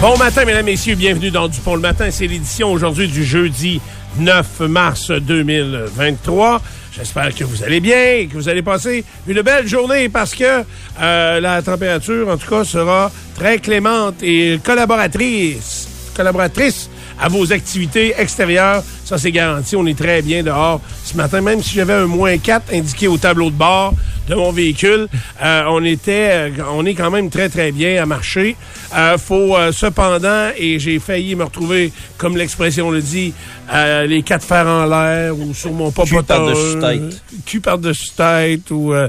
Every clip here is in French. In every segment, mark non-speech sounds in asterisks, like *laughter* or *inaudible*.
Bon matin, mesdames, messieurs, bienvenue dans Dupont le matin. C'est l'édition aujourd'hui du jeudi 9 mars 2023. J'espère que vous allez bien, que vous allez passer une belle journée parce que euh, la température, en tout cas, sera très clémente et collaboratrice, collaboratrice à vos activités extérieures. Ça, c'est garanti. On est très bien dehors ce matin. Même si j'avais un moins 4 indiqué au tableau de bord de mon véhicule, euh, on était, euh, on est quand même très, très bien à marcher. Euh, faut euh, cependant, et j'ai failli me retrouver, comme l'expression le dit, euh, les quatre fers en l'air ou sur mon popotin. par-dessus tête. Cul par-dessus tête ou... Euh,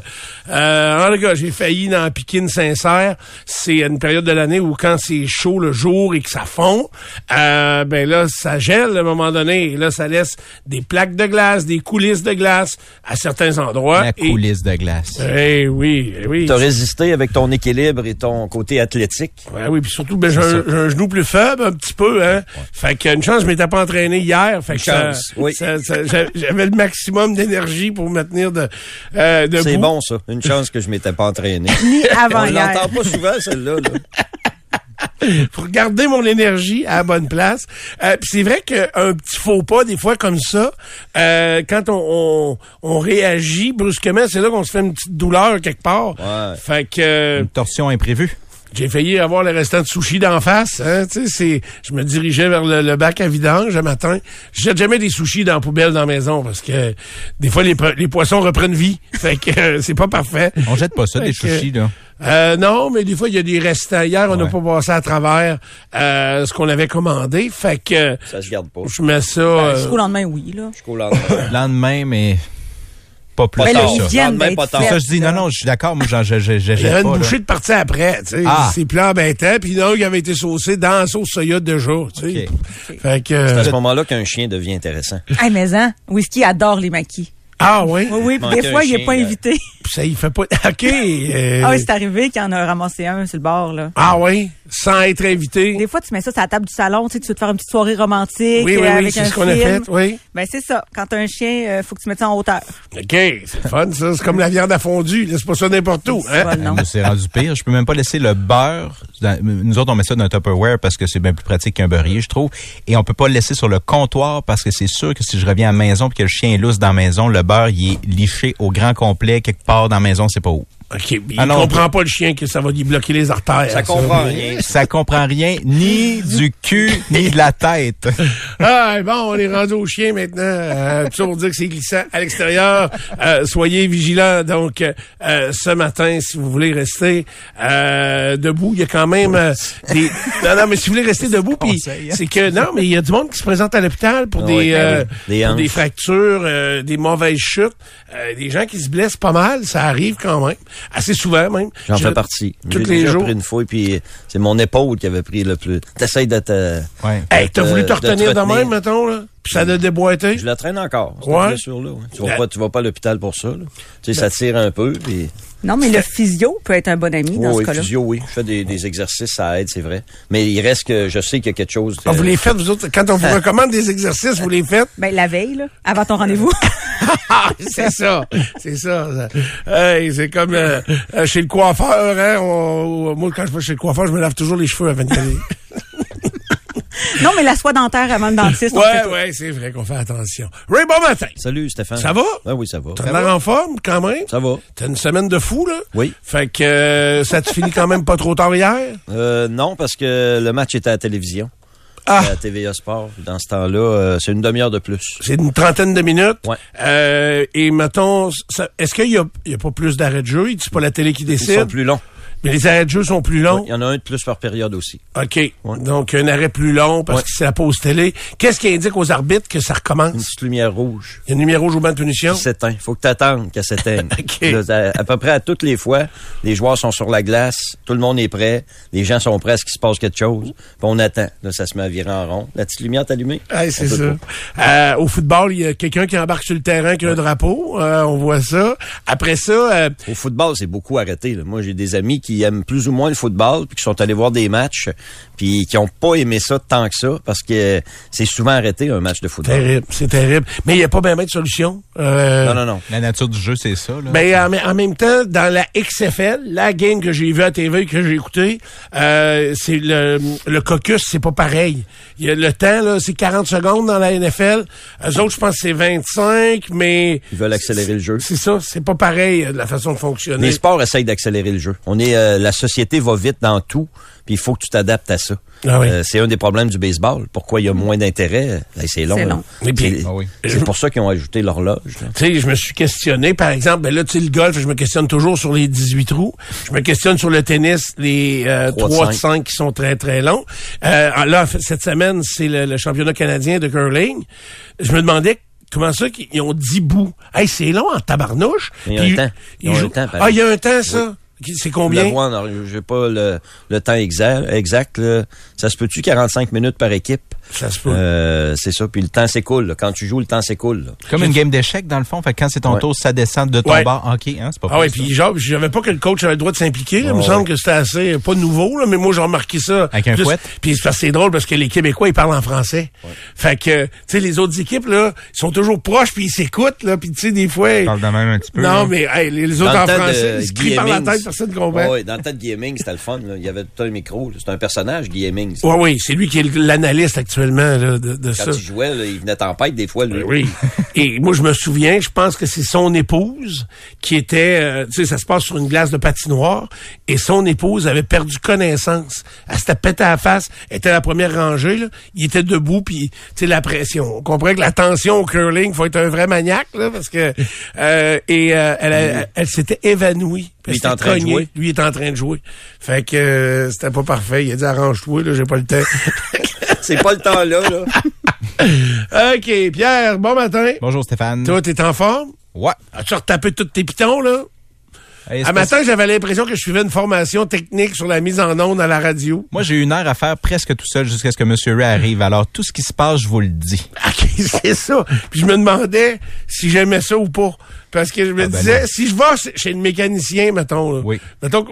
euh, en tout cas, j'ai failli dans piquer une sincère. C'est une période de l'année où quand c'est chaud le jour et que ça fond, euh, ben là, ça gèle à un moment donné. Et là, ça laisse des plaques de glace, des coulisses de glace à certains endroits. La Et- coulisse de glace. Eh oui, eh oui. T'as résisté avec ton équilibre et ton côté athlétique. Ouais, oui, puis surtout, ben, j'ai un, genou plus faible, un petit peu, hein. Fait que une chance, je m'étais pas entraîné hier. Fait que ça- chance, oui. ça- ça- j'a- j'avais le maximum d'énergie pour me tenir de, euh, debout. C'est bon, ça. Une chance que je m'étais pas entraîné. Ni avant On l'entend pas souvent, celle-là. là. *laughs* *laughs* pour garder mon énergie à la bonne place. Euh, puis c'est vrai qu'un petit faux pas, des fois comme ça, euh, quand on, on, on réagit brusquement, c'est là qu'on se fait une petite douleur quelque part. Ouais. Fait que euh, Une torsion imprévue. j'ai failli avoir les restants de sushi d'en face. Hein, tu sais, c'est, je me dirigeais vers le, le bac à vidange le matin. Je jette jamais des sushis dans la poubelle dans la maison parce que des fois les, les poissons reprennent vie. Fait que euh, c'est pas parfait. On jette pas ça, des Fait sushis, là. Euh, non, mais des fois, il y a des restants. Hier, on n'a Ouais. pas passé à travers euh, ce qu'on avait commandé. Fait que Ça se garde pas. je mets ça... euh, Jusqu'au lendemain, oui, là. Jusqu'au lendemain. Le *laughs* lendemain, mais pas plus là, tard. Lendemain, pas tard. Ça, je dis, non, non, je suis d'accord. Moi, j'en- je, je il y pas, une là. bouchée de partie après, tu sais. Ah. C'est plus embêtant. Puis non, il avait été saucé dans la sauce soya déjà, tu sais. OK. Fait que... C'est à ce euh, moment-là qu'un chien devient intéressant. Hey, mais hein, Whisky adore les maquis. ah oui? Oui, oui, des fois, il est chien, pas là. invité. Ça, il fait pas... OK. *laughs* euh, Ah oui, c'est arrivé qu'il en a ramassé un sur le bord, là. ah oui? Sans être invité? Des fois, tu mets ça sur la table du salon, tu sais, tu veux te faire une petite soirée romantique Oui, oui, euh, oui, avec c'est un ce qu'on a film. fait, oui. Ben, c'est ça. Quand t'as un chien, euh, faut que tu mettes ça en hauteur. OK, c'est fun, ça. C'est comme la viande à fondu. Laisse pas ça n'importe où. C'est Hein? Nous, C'est rendu pire. Je peux même pas laisser le beurre. dans- nous autres, on met ça dans un Tupperware parce que c'est bien plus pratique qu'un beurrier, je trouve. Et on peut pas le laisser sur le comptoir parce que c'est sûr que si je reviens à la maison et que le chien est lousse dans la maison, le beurre, il est liché au grand complet quelque part dans la maison, c'est pas où. OK, il Ah non, comprend pas le chien que ça va lui bloquer les artères. Ça comprend rien. Ça comprend rien ni du cul ni de la tête. *laughs* Ah, bon, on est rendu au chien maintenant. Euh, tout ça pour dire que c'est glissant à l'extérieur. Euh, soyez vigilants. Donc, euh, ce matin, si vous voulez rester euh, debout, il y a quand même euh, des... *laughs* Non, non, mais si vous voulez rester debout, puis hein? c'est que... Non, mais il y a du monde qui se présente à l'hôpital pour Oui, des, ben euh, oui. Des pour des fractures, euh, des mauvaises chutes, euh, des gens qui se blessent pas mal. Ça arrive quand même. Assez souvent, même. J'en Je- fais partie. tous J'ai les jours. pris une fois, puis c'est mon épaule qui avait pris le plus. T'essayes de te... Ouais. Hey, t'as de- voulu te de te retenir de retenir. même, mettons, là? Ça a déboîté? Je la traîne encore, cette Ouais. ouais. Tu, vas La- pas, tu vas pas à l'hôpital pour ça. Là. Tu sais, ça tire un peu, puis... Non, mais le physio peut être un bon ami dans Oui, ce oui, cas-là. physio, oui. Je fais des, des exercices, ça aide, c'est vrai. Mais il reste que je sais qu'il y a quelque chose... Ah, vous euh, les faites, vous autres, quand on vous *laughs* recommande des exercices, vous les faites? Ben, la veille, là, avant ton rendez-vous. *laughs* C'est ça, c'est ça. ça. Hey, c'est comme euh, euh, chez le coiffeur, hein. on- moi, quand je vais chez le coiffeur, je me lave toujours les cheveux avant de. *laughs* *laughs* non, mais la soie dentaire avant le dentiste, tout. ouais, c'est vrai qu'on fait attention. Ray, bon matin. Salut, Stéphane. Ça va? Ah oui, ça va. T'as l'air en forme, quand même? Ça va. T'as une semaine de fou, là? Oui. Fait que euh, ça te finit quand même pas trop tard hier? *laughs* Euh, non, parce que le match était à la télévision. Ah, À TVA Sport. Dans ce temps-là, euh, c'est une demi-heure de plus. c'est une trentaine de minutes? Ouais. Euh, et mettons, est-ce qu'il y a, y a pas plus d'arrêt de jeu? C'est pas la télé qui Ils sont décide? plus longs. Mais les arrêts de jeu sont plus longs? Il y en a un de plus par période aussi. OK. Donc, un arrêt plus long parce Ouais. que c'est la pause télé. Qu'est-ce qui indique aux arbitres que ça Une recommence? petite lumière rouge. Il y a une numéro rouge au banc de punition? qui s'éteint. faut que tu attendes qu'elle s'éteigne. *laughs* OK. Là, à, à peu près à toutes les fois, les joueurs sont sur la glace, tout le monde est prêt, les gens sont prêts à ce qu'il se passe quelque chose, puis on attend. Là, ça se met à virer en rond. La petite lumière est allumée. Ouais, c'est ça. Euh, au football, il y a quelqu'un qui embarque sur le terrain qui a un drapeau. Euh, on voit ça. Après ça, euh, Au football, c'est beaucoup arrêté. là. Moi, j'ai des amis qui aiment plus ou moins le football, puis qui sont allés voir des matchs, puis qui ont pas aimé ça tant que ça, parce que c'est souvent arrêté un match de football. terrible, c'est terrible. Mais il n'y a pas bien de solution. Euh, Non, non, non. La nature du jeu, c'est ça. Là. Ben, en, en même temps, dans la XFL, la game que j'ai vue à TV, que j'ai écoutée, euh, c'est le, le caucus, c'est pas pareil. Il y a le temps, là, c'est 40 secondes dans la NFL. Eux autres, je pense que c'est 25, mais... Ils veulent accélérer le jeu. C'est ça, c'est pas pareil, euh, de la façon de fonctionner. Les sports essayent d'accélérer le jeu. On est, euh, la société va vite dans tout, puis il faut que tu t'adaptes à ça. Ah oui. Euh, c'est un des problèmes du baseball. Pourquoi il y a moins d'intérêt? Ben, C'est long. C'est long. Ah oui. c'est pour ça qu'ils ont ajouté l'horloge. là. Tu sais, je me suis questionné, par exemple, ben là, tu sais, le golf, je me questionne toujours sur les 18 trous. Je me questionne sur le tennis, les euh, Trois de 3 de cinq. 5 qui sont très, très longs. Euh, là, cette semaine, c'est le, le championnat canadien de curling. Je me demandais comment ça qu'ils ont 10 bouts. Hey, c'est long en tabarnouche. Il y a un temps. Un temps. Ah, il y a un temps, ça? C'est combien? Le voir, non, j'ai pas le, temps exact. exact. Ça se peut-tu 45 minutes par équipe? Ça se peut. Euh, c'est ça. Puis le temps s'écoule. là. Quand tu joues, le temps s'écoule. là. Comme une game d'échecs, dans le fond. Fait que quand c'est ton Ouais. tour, ça descend de ton Ouais. bord. OK, hein, c'est pas Ah oui, puis genre, je savais pas que le coach avait le droit de s'impliquer. Il me Ouais, semble ouais. que c'était assez, pas nouveau, là, mais moi j'ai remarqué ça. Avec un Plus- fouet? Puis c'est parce que c'est drôle parce que les Québécois, ils parlent en français. Fait que, tu sais, les autres équipes, là, ils sont toujours proches puis ils s'écoutent, là, puis tu sais, des fois... Je parle de même un petit peu. Non, là. mais hey, les, les autres Dans en le temps de français, ils se crient par la tête, personne ne comprend. Ouais, dans le temps de Guy Hemmings, c'était le fun. là. Il y avait tout un micro. C'est un personnage, Guy Hemmings. Ouais, oui, c'est lui qui est l'analyste là, de, de Quand ça. il jouait, là, il venait tempête des fois. Lui. Oui. *laughs* Et moi, je me souviens, je pense que c'est son épouse qui était, euh, tu sais, ça se passe sur une glace de patinoire, et son épouse avait perdu connaissance. Elle s'était pété à la face, elle était à la première rangée, là. Il était debout, puis, tu sais, la pression. On comprend que la tension au curling, faut être un vrai maniaque, là, parce que, euh, et euh, elle, elle, elle s'était évanouie. Lui, il est en train de jouer. Lui, est en train de jouer. Fait que euh, c'était pas parfait. Il a dit, arrange-toi, là, j'ai pas le temps. *laughs* C'est pas le temps là. là. *laughs* *laughs* OK, Pierre, bon matin. Bonjour Stéphane. Toi, t'es en forme? Ouais. As-tu retapé tous tes pitons, là? Hey, À matin, j'avais l'impression que je suivais une formation technique sur la mise en onde à la radio. Moi, j'ai une heure à faire presque tout seul jusqu'à ce que M. Ray arrive. Alors, tout ce qui se passe, je vous le dis. OK, *laughs* c'est ça. Puis je me demandais si j'aimais ça ou pas. Parce que je me Ah, ben disais, non. si je vais chez le mécanicien, mettons, là, Oui. mettons,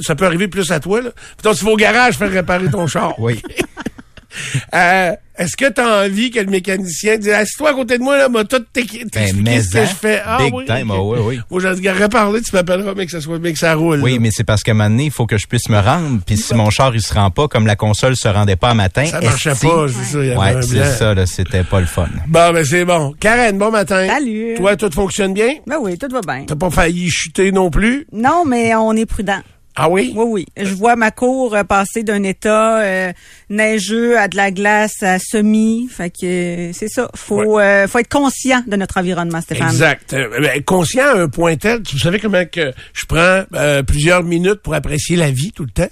ça peut arriver plus à toi, là. Mettons, tu vas au garage faire réparer ton char. Oui. *laughs* Euh, Est-ce que tu as envie que le mécanicien dise, assis-toi à côté de moi, là, m'a tout t'expliquer Ben, mais ce que hein, je fais. Ah, big oui, time, ok. ah oui, oui. Moi, parler, tu m'appelleras, mais que ça soit, mais que ça roule. Oui, là. mais c'est parce qu'à un moment donné, il faut que je puisse me rendre. Puis si mon char, il se rend pas, comme la console se rendait pas à matin. Ça marchait pas, c'est ça, il y avait Ouais, un c'est ça, là. C'était pas le fun. Bon, ben c'est bon. Karen, bon matin. Salut. Toi, tout fonctionne bien? Ben oui, tout va bien. T'as pas failli chuter non plus? Non, mais on est prudent. Ah oui? Oui, oui. Je vois ma cour euh, passer d'un état euh, neigeux à de la glace à semi. Fait que c'est ça. Faut euh, faut être conscient de notre environnement, Stéphane. Exact. Euh, ben, conscient à un point tel, vous savez comment que je prends euh, plusieurs minutes pour apprécier la vie tout le temps,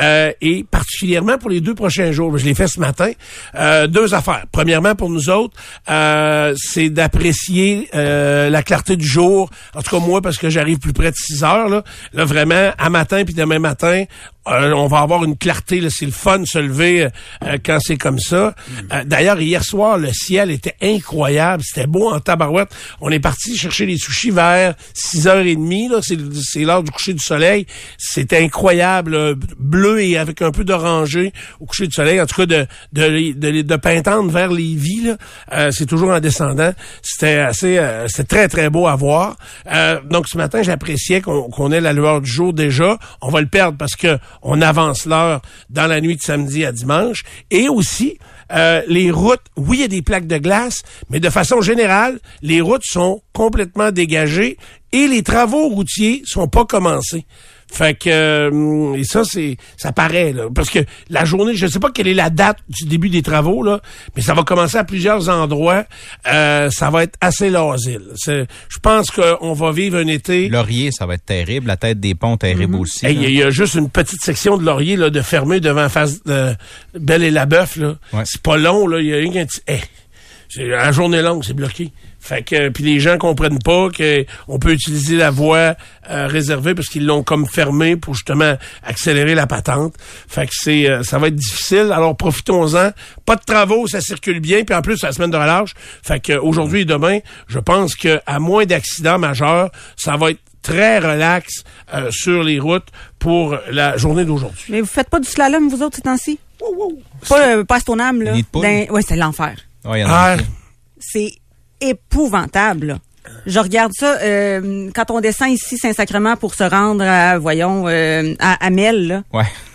euh, et particulièrement pour les deux prochains jours. Je l'ai fait ce matin. Euh, deux affaires. Premièrement, pour nous autres, euh, c'est d'apprécier euh, la clarté du jour. En tout cas, moi, parce que j'arrive plus près de 6 heures. Là, là vraiment, à matin puis demain matin, euh, on va avoir une clarté. C'est le fun de se lever euh, quand c'est comme ça. Euh, D'ailleurs, hier soir, le ciel était incroyable. C'était beau en tabarouette. On est parti chercher les sushis vers 6h30. Là. C'est, l'heure du coucher du soleil. C'était incroyable. Bleu et avec un peu d'orangé au coucher du soleil. En tout cas, de, de, de, de Pintante vers Lévis, euh, c'est toujours en descendant. C'était assez... euh, c'était très, très beau à voir. Euh, donc, ce matin, j'appréciais qu'on, qu'on ait la lueur du jour déjà. On va le perdre parce que on avance l'heure dans la nuit de samedi à dimanche. Et aussi, euh, les routes, oui, il y a des plaques de glace, mais de façon générale, les routes sont complètement dégagées et les travaux routiers sont pas commencés. Fait que euh, et ça c'est ça paraît là, parce que la journée, je sais pas quelle est la date du début des travaux là, mais ça va commencer à plusieurs endroits. Euh, ça va être assez. C'est- Je pense qu'on va vivre un été. Laurier, ça va être terrible. La tête des ponts, terrible aussi. Hey, Il y, a- il y a juste une petite section de laurier là, de fermé devant face de Belle et la Bœuf. là. Ouais. C'est pas long, là. Il y a petit. Hey, c'est- la journée longue, c'est bloqué. Fait que puis les gens comprennent pas qu'on peut utiliser la voie euh, réservée parce qu'ils l'ont comme fermée pour justement accélérer la patente. Fait que c'est euh, ça va être difficile. Alors profitons-en. Pas de travaux, ça circule bien. Puis en plus, c'est la semaine de relâche. Fait que aujourd'hui et demain, je pense que à moins d'accidents majeurs, ça va être très relax euh, sur les routes pour la journée d'aujourd'hui. Mais vous faites pas du slalom, vous autres, ces temps-ci? Pas, euh, pas à là. De poule? Dans- Ouais, c'est l'enfer. Ouais, il y en a Ah. C'est épouvantable. Je regarde ça euh, quand on descend ici Saint-Sacrement pour se rendre à voyons euh, à Amel.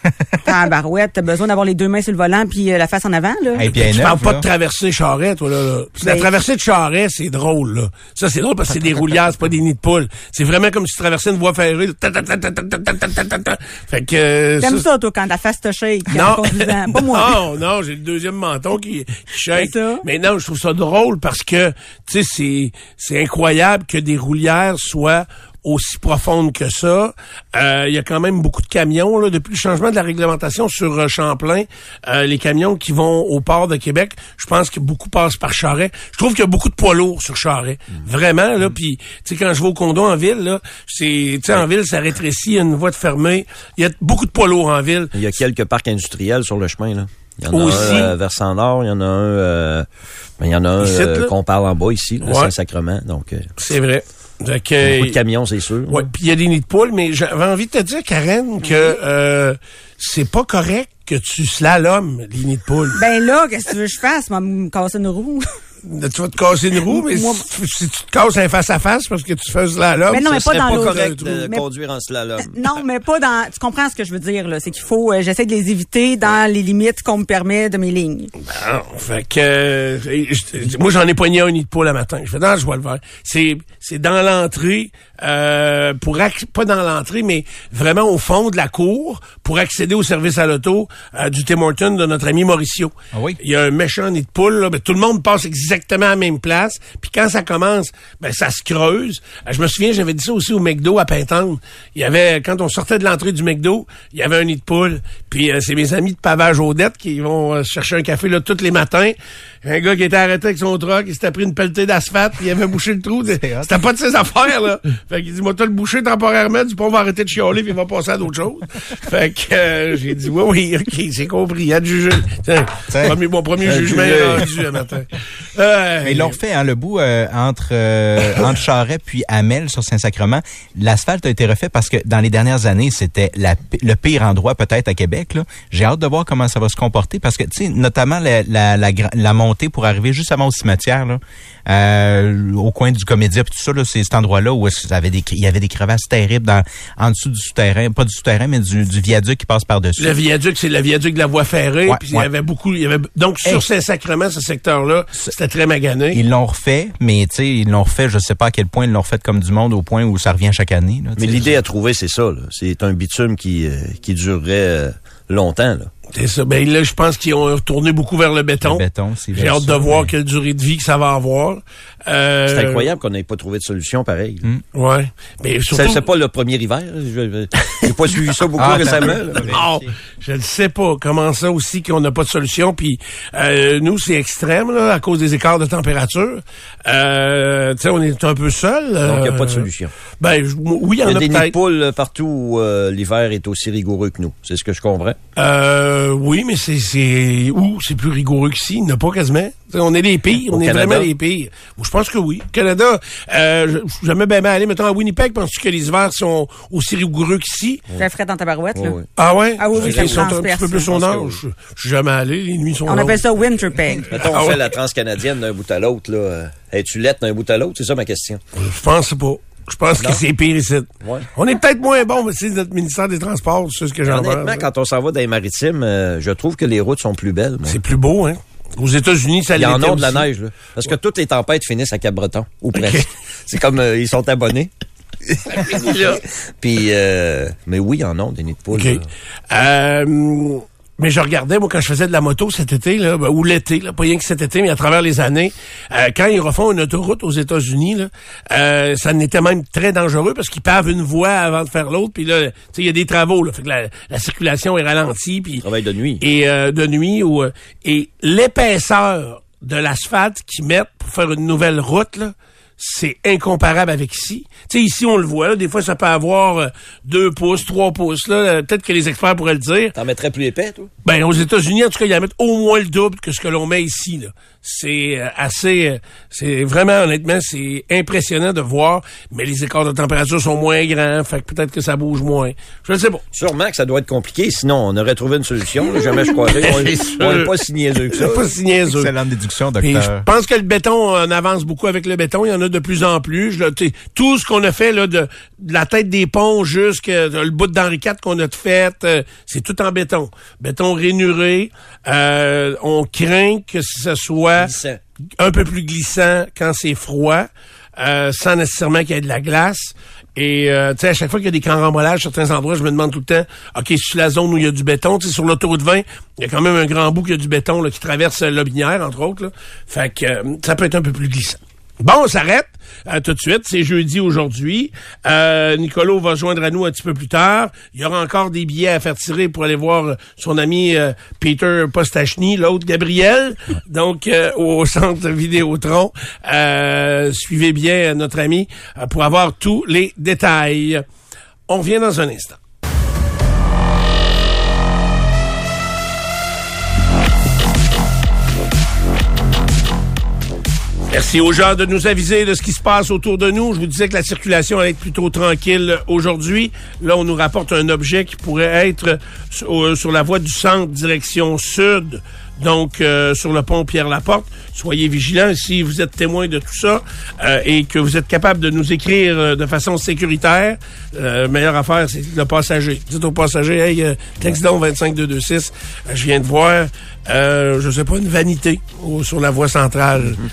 *laughs* T'as barouette, t'as besoin d'avoir les deux mains sur le volant puis euh, la face en avant, là. Hey, tu parles pas de traversée charrette, toi, là. là. La ben, traversée de charret, c'est drôle, là. Ça, c'est drôle parce que c'est des roulières, c'est pas des nids de poule. C'est vraiment comme si tu traversais une voie ferrée. là. Ta. Fait que... Euh, T'aimes ça, toi, quand ta face te shake. Non. Pas moi. *laughs* Non, non, j'ai le deuxième menton qui, shake. Mais non, je trouve ça drôle parce que, tu sais, c'est incroyable que des roulières soient aussi profondes que ça. Euh, Il y a quand même beaucoup de camions, là, depuis le changement de la réglementation sur euh, Champlain, euh, les camions qui vont au port de Québec, je pense que beaucoup passent par Charret. Je trouve qu'il y a beaucoup de poids lourds sur Charret. Vraiment, là, puis, tu sais, quand je vais au condo en ville, là, c'est, tu sais, en ville, ça rétrécit, il y a une voie de fermée. Il y a beaucoup de poids lourds en ville. Il y a quelques parcs industriels sur le chemin, là. Il y en a Aussi. un euh, versant nord, il y en a un, euh, ben, il y en a un euh, qu'on parle en bas ici, Ouais. Saint-Sacrement. Donc, euh, C'est vrai. Beaucoup de camions, c'est sûr. Ouais, puis il y a des nids de poules, mais j'avais envie de te dire, Karen, que euh, c'est pas correct que tu slalomes les nids de poules. Ben là, qu'est-ce que tu veux que je fasse? Moi, me casser une roue. Tu vas te casser une roue, mais Moi- si, si tu te casses un face à face parce que tu fais slalom, Mais non, mais pas dans correct de Mais- conduire en slalom. *laughs* Non, mais pas dans. Tu comprends ce que je veux dire là C'est qu'il faut. euh, J'essaie de les éviter dans les limites qu'on me permet de mes lignes. Ah, fait que euh, je- moi j'en ai poigné un nid de poule le matin. Je fais non, je vois le. C'est c'est dans l'entrée euh, pour pas dans l'entrée mais vraiment au fond de la cour pour accéder au service à l'auto euh, du Tim Horton de notre ami Mauricio. Ah oui? Il y a un méchant nid de poule là, ben, tout le monde passe exactement à la même place. Puis quand ça commence, ben ça se creuse. Euh, Je me souviens, j'avais dit ça aussi au McDo à Pintante. Il y avait quand on sortait de l'entrée du McDo, il y avait un nid de poule. Puis euh, c'est mes amis de pavage Odette qui vont chercher un café là tous les matins. Un gars qui était arrêté avec son truck, il s'était pris une pelletée d'asphalte, il avait bouché le trou. *laughs* C'était pas de ses affaires là. Fait qu'il dit moi t'as le bouché temporairement, du pont va arrêter de chialer puis il va passer à d'autres choses. *laughs* fait que euh, j'ai dit oui oui, OK, c'est compris, il y a de juger. Tiens, Tiens. premier- mon premier jugement est rendu matin. Euh, Mais ils l'ont refait, hein, le bout euh, entre euh, entre Charret puis Amel sur Saint-Sacrement. L'asphalte a été refait parce que dans les dernières années, c'était le pire endroit peut-être à Québec. J'ai hâte de voir comment ça va se comporter parce que, tu sais, notamment la, la, la, montée pour arriver juste avant au cimetière, là, euh, au coin du Comédia, puis tout ça, là, c'est cet endroit-là où y avait des, il y avait des crevasses terribles dans, en dessous du souterrain, pas du souterrain, mais du, du viaduc qui passe par-dessus. Le viaduc, c'est le viaduc de la voie ferrée. Ouais, puis il y avait beaucoup. Il y avait, donc, sur Hey. Saint-Sacrement, ce secteur-là, c'était très magané. Ils l'ont refait, mais tu sais, ils l'ont refait, je sais pas à quel point ils l'ont refait comme du monde au point où ça revient chaque année. là, Mais l'idée à trouver, c'est ça. C'est un bitume qui, euh, qui durerait euh, longtemps. Là. C'est ça. Ben là, je pense qu'ils ont retourné beaucoup vers le béton. Le béton, c'est J'ai hâte de voir mais- quelle durée de vie que ça va avoir. Euh, C'est incroyable qu'on n'ait pas trouvé de solution pareille. là. Ouais. Mais C'est surtout. c'est pas le premier hiver. là. Je- J'ai pas suivi ça beaucoup Ah, récemment. Non, vérifié. je ne sais pas comment ça aussi qu'on n'a pas de solution. Puis euh, nous, c'est extrême là, à cause des écarts de température. Euh, tu sais, on est un peu seul. Donc, il n'y a euh, pas de solution. Ben je- oui, il y Il en y a, a des nids de peut-être. poules euh, partout où euh, l'hiver est aussi rigoureux que nous. C'est ce que je comprends. Euh, oui, mais c'est c'est où c'est plus rigoureux qu'ici. Il n'y en a pas quasiment. T'sais, on est les pires. Au on est vraiment les pires. Moi, je pense que oui. Canada, euh, je- j'aimais bien bien aller. Mettons à Winnipeg, penses-tu que les hivers sont aussi rigoureux qu'ici? Très frais dans ta barouette là. Ah ouais? Ah oui, oui, ils sont un petit peu plus au Je nord. Je je suis jamais allé. Les nuits sont On longues. appelle ça Winterpeg. *laughs* Mettons, on Ah fait la transcanadienne d'un bout à l'autre. là. Euh, Es-tu lettre d'un bout à l'autre? C'est ça ma question. Je pense pas. Je pense que c'est pire ici. Ouais. On est peut-être moins bon, mais c'est notre ministère des Transports, c'est ce que j'en Honnêtement, pense. quand on s'en va dans les maritimes, euh, je trouve que les routes sont plus belles. C'est plus beau, hein? Aux États-Unis, ça Il y en l'était a de la neige, là. Parce que toutes les tempêtes finissent à Cap-Breton, ou presque. *laughs* C'est comme, euh, ils sont abonnés. *laughs* Puis, euh, mais oui, il y en a des nids de poules. OK. là. Euh, mais je regardais, moi, quand je faisais de la moto cet été, là, ben, ou l'été, là, pas rien que cet été, mais à travers les années, euh, quand ils refont une autoroute aux États-Unis, là, euh, ça n'était même très dangereux parce qu'ils pavent une voie avant de faire l'autre. Puis là, tu sais, il y a des travaux, là, fait que la, la circulation est ralentie. Puis Travail de nuit. et euh, de nuit ou euh, et l'épaisseur de l'asphalte qu'ils mettent pour faire une nouvelle route là, c'est incomparable avec ici. Tu sais, ici on le voit, là, des fois ça peut avoir euh, deux pouces, trois pouces là. Euh, Peut-être que les experts pourraient le dire. T'en mettrais plus épais, toi? Ben aux États-Unis, en tout cas, ils en mettent au moins le double que ce que l'on met ici. Là. C'est euh, assez, euh, c'est vraiment honnêtement, c'est impressionnant de voir. Mais les écarts de température sont moins grands, fait que peut-être que ça bouge moins. Je ne sais pas. Sûrement que ça doit être compliqué, sinon on aurait trouvé une solution. là. Jamais je croirais. *laughs* On n'est pas si niaiseux que ça. C'est pas si niaiseux. Excellente déduction, Puis je docteur. pense que le béton on avance beaucoup avec le béton. Il y en a de plus en plus. Je- tout ce qu'on a fait là, de, de la tête des ponts jusqu'à le bout d'Henri IV qu'on a fait, euh, c'est tout en béton. Béton rainuré. Euh, on craint que ce soit Glissant. un peu plus glissant quand c'est froid, euh, sans nécessairement qu'il y ait de la glace. Et euh, tu sais, à chaque fois qu'il y a des carambolages sur certains endroits, je me demande tout le temps, OK, sur la zone où il y a du béton, tu sais, sur l'autoroute 20, il y a quand même un grand bout qui a du béton là, qui traverse euh, Lobinière, entre autres. Là. Fait que euh, ça peut être un peu plus glissant. Bon, on s'arrête euh, tout de suite. C'est jeudi aujourd'hui. Euh, Nicolo va joindre à nous un petit peu plus tard. Il y aura encore des billets à faire tirer pour aller voir son ami euh, Peter Postachny, l'autre Gabriel, donc euh, au centre Vidéotron. Euh, suivez bien notre ami pour avoir tous les détails. On revient dans un instant. Merci aux gens de nous aviser de ce qui se passe autour de nous. Je vous disais que la circulation allait être plutôt tranquille aujourd'hui. Là, on nous rapporte un objet qui pourrait être sur, sur la voie du centre, direction sud, donc euh, sur le pont Pierre-Laporte. Soyez vigilants si vous êtes témoin de tout ça euh, et que vous êtes capable de nous écrire euh, de façon sécuritaire. Euh, meilleure affaire, c'est le passager. Dites au passager, hey, euh, texte donc 25226, euh, je viens de voir, euh, je sais pas, une vanité au- sur la voie centrale. *laughs*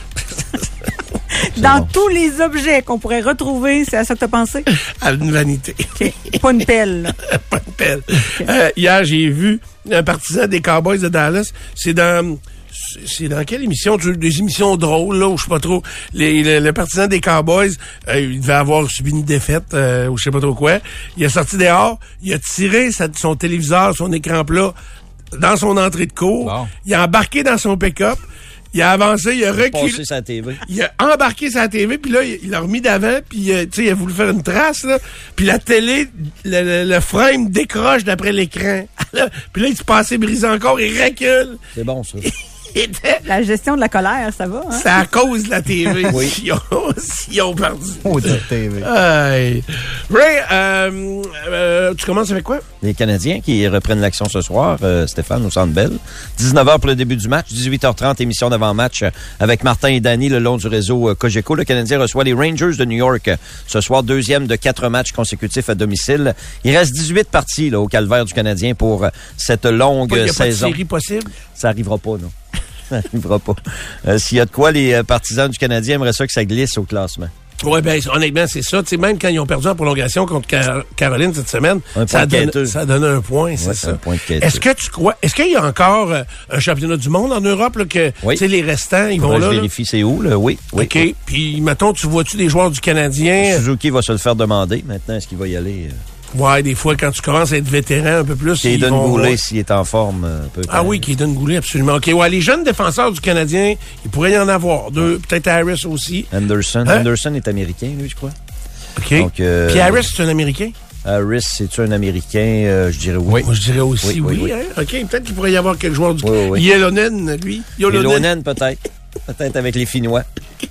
Dans tous les objets qu'on pourrait retrouver, c'est à ça que t'as pensé? à une vanité. Pas une pelle. *laughs* Pas de pelle. Euh, hier, j'ai vu un partisan des Cowboys de Dallas. C'est dans... C'est dans quelle émission? Des émissions drôles, là, ou je sais pas trop. Les, le, le partisan des Cowboys, euh, il devait avoir subi une défaite, euh, ou je sais pas trop quoi. Il est sorti dehors, il a tiré sa- son téléviseur, son écran plat, dans son entrée de cour. Bon. Il a embarqué dans son pick-up. Il a avancé, il a reculé. Sa TV. Il a embarqué sa TV, puis là, il l'a remis d'avant, puis euh, tu sais, il a voulu faire une trace, là. Puis la télé, le, le- le frame décroche d'après l'écran. *laughs* Puis là, il se passait brisé encore, il recule. C'est bon, ça. *laughs* Était- La gestion de la colère, ça va, hein? C'est à cause de la TV *laughs* Oui. s'ils ont, perdu. Oh, de TV. Aïe. Ray, euh, euh, tu commences avec quoi? Les Canadiens qui reprennent l'action ce soir, euh, Stéphane, au Centre Bell. 19h pour le début du match, 18h30, émission d'avant-match avec Martin et Danny le long du réseau Cogeco. Le Canadien reçoit les Rangers de New York ce soir, deuxième de quatre matchs consécutifs à domicile. Il reste 18 parties là, au calvaire du Canadien pour cette longue Il n'y a pas de saison. série possible? Ça arrivera pas, non. *laughs* Ça arrivera pas. Euh, S'il y a de quoi, les euh, partisans du Canadien aimeraient ça que ça glisse au classement. Oui, ben honnêtement, c'est ça. Même quand ils ont perdu en prolongation contre Car- Caroline cette semaine, ça, donne, quêteux. ça donne un point, c'est Ouais, ça. Est-ce que tu crois, est-ce qu'il y a encore euh, un championnat du monde en Europe, là, que Oui. les restants, ils vont que là? je vérifie c'est où, là. Oui, oui. OK. oui. Puis, mettons, tu vois-tu des joueurs du Canadien? Suzuki va se le faire demander. Maintenant, est-ce qu'il va y aller? euh? Ouais, des fois, quand tu commences à être vétéran un peu plus. vont- Goulet, s'il est en forme, euh, peut Ah oui, Kaden Goulet, absolument. OK. Ouais, les jeunes défenseurs du Canadien, il pourrait y en avoir. Deux, peut-être Harris aussi. Anderson. Hein? Anderson est américain, lui, je crois. OK. Donc, euh, Puis Harris, c'est un Américain? Harris, c'est-tu un Américain? Euh, je dirais oui. Moi, je dirais aussi oui. Oui, oui, oui. hein? OK, peut-être qu'il pourrait y avoir quelques joueurs du Oui, oui, oui. Yellownen, lui. Yellownen, peut-être. Peut-être avec les Finnois. *laughs*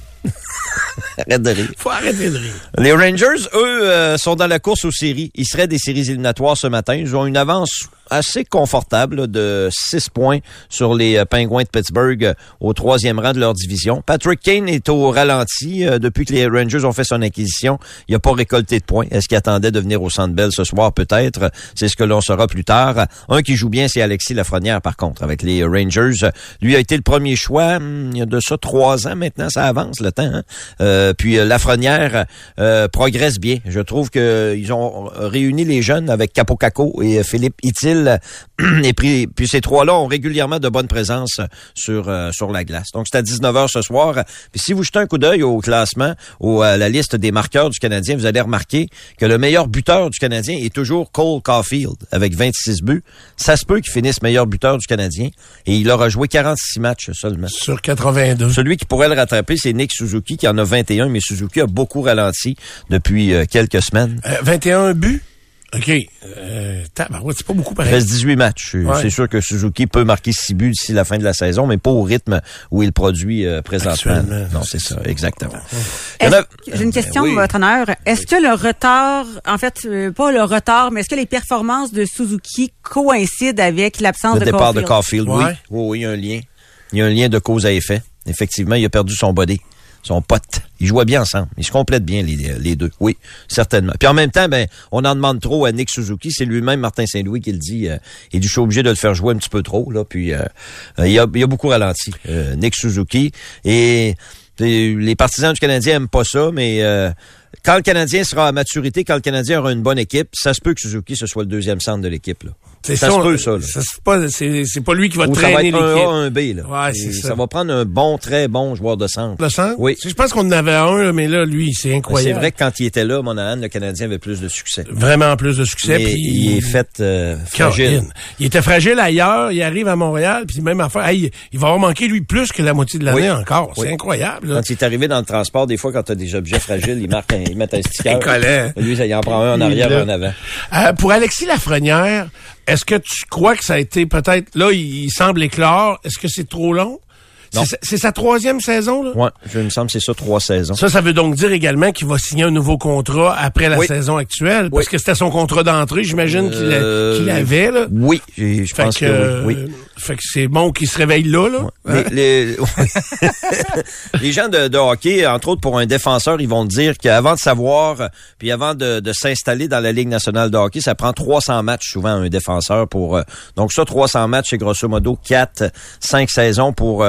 Arrête de rire. Faut arrêter de rire. Les Rangers, eux, euh, sont dans la course aux séries. Ils seraient des séries éliminatoires ce matin. Ils ont une avance assez confortable de 6 points sur les euh, Penguins de Pittsburgh euh, au troisième rang de leur division. Patrick Kane est au ralenti euh, depuis que les Rangers ont fait son acquisition. Il n'a pas récolté de points. Est-ce qu'il attendait de venir au Centre Bell ce soir? Peut-être. C'est ce que l'on saura plus tard. Un qui joue bien, c'est Alexis Lafrenière, par contre, avec les Rangers. Lui a été le premier choix hum, il y a de ça trois ans maintenant. Ça avance le temps. hein. Euh, puis Lafrenière euh, progresse bien. Je trouve qu'ils ont réuni les jeunes avec Capocaco et Philippe Itil. *clears throat* et puis, puis ces trois-là ont régulièrement de bonnes présences sur euh, sur la glace. Donc c'est à 19h ce soir. Puis si vous jetez un coup d'œil au classement ou à la liste des marqueurs du Canadien, vous allez remarquer que le meilleur buteur du Canadien est toujours Cole Caulfield avec 26 buts. Ça se peut qu'il finisse meilleur buteur du Canadien et il aura joué 46 matchs seulement. Sur 82. Celui qui pourrait le rattraper, c'est Nick Suzuki qui en a 21, mais Suzuki a beaucoup ralenti depuis euh, quelques semaines. Euh, 21 buts? OK. Euh, tabarouette, c'est pas beaucoup Il pareil. reste 18 matchs. Ouais. C'est sûr que Suzuki peut marquer 6 buts d'ici la fin de la saison, mais pas au rythme où il produit euh, présentement. Non, c'est ça, exactement. Il a- J'ai une question, Oui. votre honneur. Est-ce que le retard, en fait, euh, pas le retard, mais est-ce que les performances de Suzuki coïncident avec l'absence Le de départ de Caulfield? Caulfield, oui. Ouais. oui. Oui, il y a un lien. Il y a un lien de cause à effet. Effectivement, il a perdu son body, son pote. Ils jouaient bien ensemble. Ils se complètent bien, les, deux. Oui, certainement. Puis en même temps, ben, on en demande trop à Nick Suzuki. C'est lui-même, Martin Saint-Louis, qui le dit. Euh, il dit, je suis obligé de le faire jouer un petit peu trop, là. Puis, euh, euh, il, a, a beaucoup ralenti, Nick Suzuki. Et les partisans du Canadien aiment pas ça, mais quand le Canadien sera à maturité, quand le Canadien aura une bonne équipe, ça se peut que Suzuki, ce soit le deuxième centre de l'équipe, là. C'est ça se peut, ça, là. c'est pas, c'est, c'est pas lui qui va Ou ça va traîner être un l'équipe. A, un B. Là. Ouais, c'est ça. ça va prendre un bon, très bon joueur de centre. Le centre? Oui. Je pense qu'on en avait un, là, mais là, lui, c'est C'est incroyable. vrai que quand il était là, Monahan, le Canadien avait plus de succès. Vraiment plus de succès. Puis il est fait euh, fragile. Il était fragile ailleurs, il arrive à Montréal, puis même affaire. Hey, il va avoir manqué lui plus que la moitié de l'année Oui. encore. C'est Oui. incroyable. là. Quand il est arrivé dans le transport, des fois, quand tu as des objets fragiles, ils marquent un, ils mettent un *laughs* sticker. Un collet. Lui, ça, il en prend un en Il arrière et en avant. Euh, pour Alexis Lafrenière, est-ce que tu crois que ça a été peut-être là, il, semble éclore. Est-ce que c'est trop long? C'est sa- troisième saison, là? Ouais, je me semble que c'est ça, trois saisons. Ça, ça veut donc dire également qu'il va signer un nouveau contrat après la Oui. saison actuelle, parce Oui. que c'était son contrat d'entrée, j'imagine qu'il Euh, qu'il avait, là. Oui, je Fait pense que, que, oui. euh, oui. fait que c'est bon qu'il se réveille là, là. Hein? Les, les- *laughs* *laughs* les gens de, de hockey, entre autres pour un défenseur, ils vont dire qu'avant de savoir, euh, puis avant de, de s'installer dans la Ligue nationale de hockey, ça prend 300 matchs souvent un défenseur pour... euh, donc ça, 300 matchs, c'est grosso modo 4, 5 saisons pour...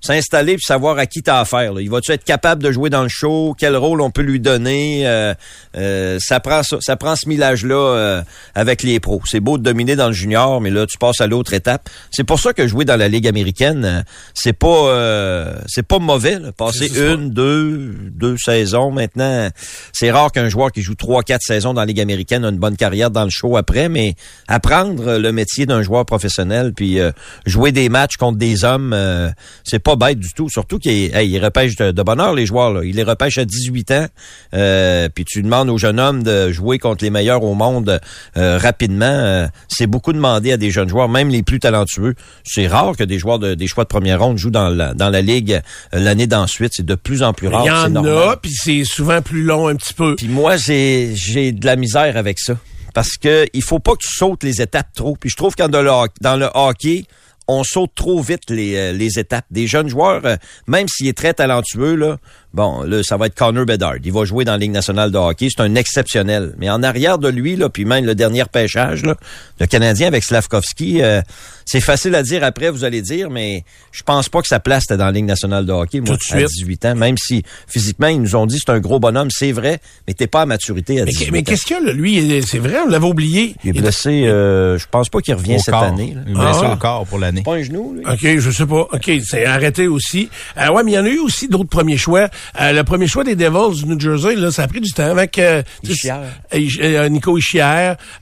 s'installer puis savoir à qui t'as affaire. Là. Il va-tu être capable de jouer dans le show? Quel rôle on peut lui donner? Euh, euh, ça prend ça, ça prend ce millage-là euh, avec les pros. C'est beau de dominer dans le junior, mais là, tu passes à l'autre étape. C'est pour ça que jouer dans la Ligue américaine, euh, c'est pas euh, c'est pas mauvais. là. Passer une, deux, deux saisons maintenant. C'est rare qu'un joueur qui joue trois, quatre saisons dans la Ligue américaine a une bonne carrière dans le show après, mais apprendre le métier d'un joueur professionnel puis euh, jouer des matchs contre des hommes, euh, c'est pas bête du tout. Surtout qu'il hey, il repêche de, heure, les joueurs. Là. Il les repêche à 18 ans. Euh, puis tu demandes aux jeunes hommes de jouer contre les meilleurs au monde euh, rapidement. Euh, c'est beaucoup demandé à des jeunes joueurs, même les plus talentueux. C'est rare que des joueurs de, des choix de première ronde jouent dans la, dans la ligue euh, l'année d'ensuite. C'est de plus en plus rare. Il y en a, puis c'est souvent plus long un petit peu. Puis moi, j'ai j'ai de la misère avec ça. Parce que il faut pas que tu sautes les étapes trop. Puis je trouve que dans le, hoc- dans le hockey, on saute trop vite les, euh, les étapes. Des jeunes joueurs, euh, même s'il est très talentueux, là, bon, là, ça va être Connor Bedard. Il va jouer dans la Ligue nationale de hockey. C'est un exceptionnel. Mais en arrière de lui, là, puis même le dernier pêchage, là, le Canadien avec Slavkovski, euh, c'est facile à dire après, vous allez dire, mais je pense pas que sa place était dans la Ligue nationale de hockey, moi, Tout de à suite. 18 ans. Même si physiquement, ils nous ont dit c'est un gros bonhomme, c'est vrai, mais t'es pas à maturité à Mais, 18 mais ans. qu'est-ce qu'il y a, là? Lui, c'est vrai, on l'avait oublié. Il est blessé, euh, je pense pas qu'il revient Au cette corps. année. là. Il est blessé Ah. au corps pour l'année. Pas un genou, lui? OK, je sais pas. OK, c'est arrêté aussi. Euh, ouais, mais il y en a eu aussi d'autres premiers choix. Euh, le premier choix des Devils du New Jersey, là, ça a pris du temps avec euh, tu Ischier. euh, Nico Ischier.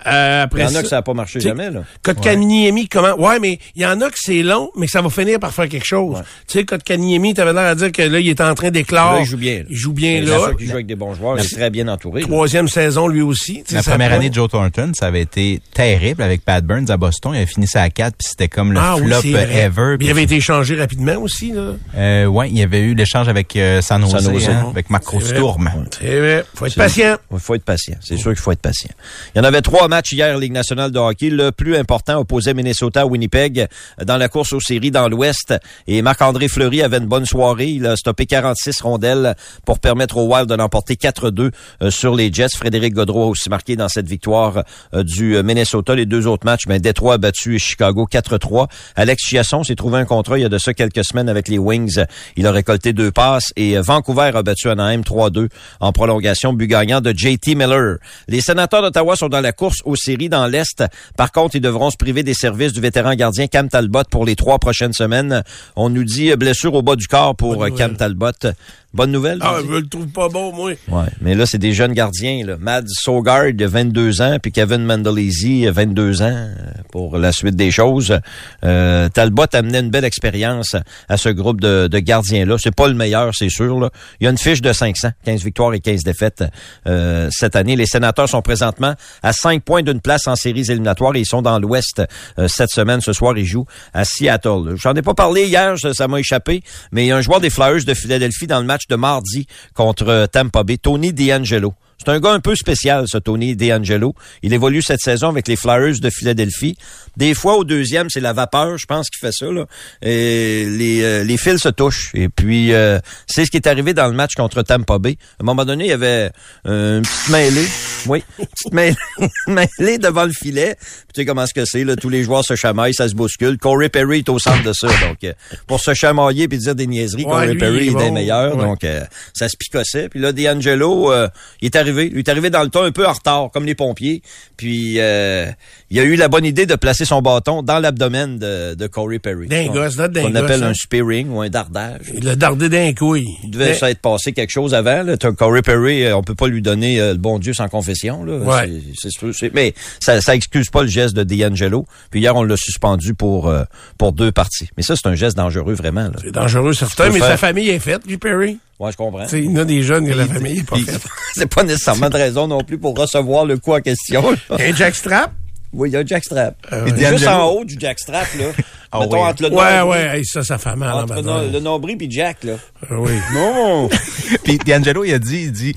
Euh, après Il y en a ça- que ça a pas marché jamais, là. Kotkaniemi, comment? Ouais, mais il y en a que c'est long, mais que ça va finir par faire quelque chose. Tu sais, Kotkaniemi, t'avais l'air à dire que là, il est en train d'éclore. Là, il joue bien. là. Il joue bien C'est là. sûr qu'il joue avec des bons joueurs. Il est très bien entouré. là. Troisième saison, lui aussi. Tu La ça première année de Joe Thornton, ça avait été terrible avec Pat Burns à Boston. Il avait fini ça à 4, puis c'était comme le Ah flop ever. Il avait été échangé rapidement aussi, là. Euh, ouais, il y avait eu l'échange avec euh, San San hein, avec Marco C'est vrai. Sturm. C'est vrai. Faut être patient. Il faut être patient. C'est sûr qu'il faut être patient. Il y en avait trois matchs hier, Ligue nationale de hockey. Le plus important opposait Minnesota à Winnipeg dans la course aux séries dans l'Ouest. Et Marc-André Fleury avait une bonne soirée. Il a stoppé 46 rondelles pour permettre aux Wild de l'emporter 4-2 euh, sur les Jets. Frédéric Godreau a aussi marqué dans cette victoire euh, du euh, Minnesota. Les deux autres matchs, ben, Détroit a battu Chicago 4-3. Alex Chiasson s'est trouvé un contrat il y a de ça quelques semaines avec les Wings. Il a récolté deux passes et euh, Vancouver a battu Anaheim 3-2 en prolongation, but gagnant de JT Miller. Les sénateurs d'Ottawa sont dans la course aux séries dans l'Est. Par contre, ils devront se priver des services du vétéran gardien Cam Talbot pour les trois prochaines semaines. On nous dit blessure au bas du corps pour Cam. Talbot. Bonne nouvelle? Ah, je le trouve pas bon, moi. Ouais, mais là, c'est des jeunes gardiens. Là. Mads Sogard, de 22 ans, puis Kevin Mandolesi, 22 ans, euh, pour la suite des choses. Euh, Talbot amenait une belle expérience à ce groupe de, de gardiens-là. C'est pas le meilleur, c'est sûr. Là. Il y a une fiche de 500, 15 victoires et 15 défaites euh, cette année. Les sénateurs sont présentement à 5 points d'une place en séries éliminatoires et ils sont dans l'Ouest euh, cette semaine. Ce soir, ils jouent à Seattle. J'en ai pas parlé hier, ça ça m'a échappé, mais il y a un joueur des Flyers de Philadelphie dans le match de mardi contre euh, Tampa Bay, Tony DeAngelo. C'est un gars un peu spécial, ce Tony DeAngelo. Il évolue cette saison avec les Flyers de Philadelphie. Des fois, au deuxième, c'est la vapeur, je pense, qui fait ça. Là. Et les, euh, les fils se touchent. Et puis, euh, c'est ce qui est arrivé dans le match contre Tampa Bay. À un moment donné, il y avait euh, une petite mêlée. Oui, une petite mêlée, *laughs* mêlée devant le filet. Puis, tu sais comment est-ce que c'est, là, tous les joueurs se chamaillent, ça se bouscule. Corey Perry est au centre de ça. Donc, euh, pour se chamailler puis dire des niaiseries, Ouais, Corey lui, Perry il est des meilleurs. Ouais. Donc, euh, ça se picossait. Puis là, D'Angelo, euh, il est arrivé. Il est arrivé dans le temps un peu en retard, comme les pompiers. Puis, euh, il a eu la bonne idée de placer son bâton dans l'abdomen de, de Corey Perry. D'un On- gosse, d'un gosse, appelle hein. un spearing ou un dardage. Il l'a dardé d'un couille. Il devait s'être passé quelque chose avant. Là. Corey Perry, euh, on peut pas lui donner euh, le bon Dieu sans confession. Là. Ouais. Mais ça, ça excuse pas le geste de D'Angelo. Puis hier, on l'a suspendu pour euh, pour deux parties. Mais ça, c'est un geste dangereux vraiment. C'est dangereux, certain, mais faire- sa famille est faite, lui, Perry. Ouais, je comprends. Tu sais, il y en a des jeunes que la famille est pas faite. *laughs* c'est pas nécessairement de raison non plus pour recevoir le coup en question. là. Un jackstrap? Oui, il y a un jackstrap. Euh, Puis D'Angelo- Juste en haut du jackstrap, là. *laughs* Ah mettons oui. entre le Ouais, nombril, ouais, hey, ça, ça fait mal. entre le, no- le nombril puis Jack, là. Oui. Non! *laughs* Puis D'Angelo, il a dit, il dit,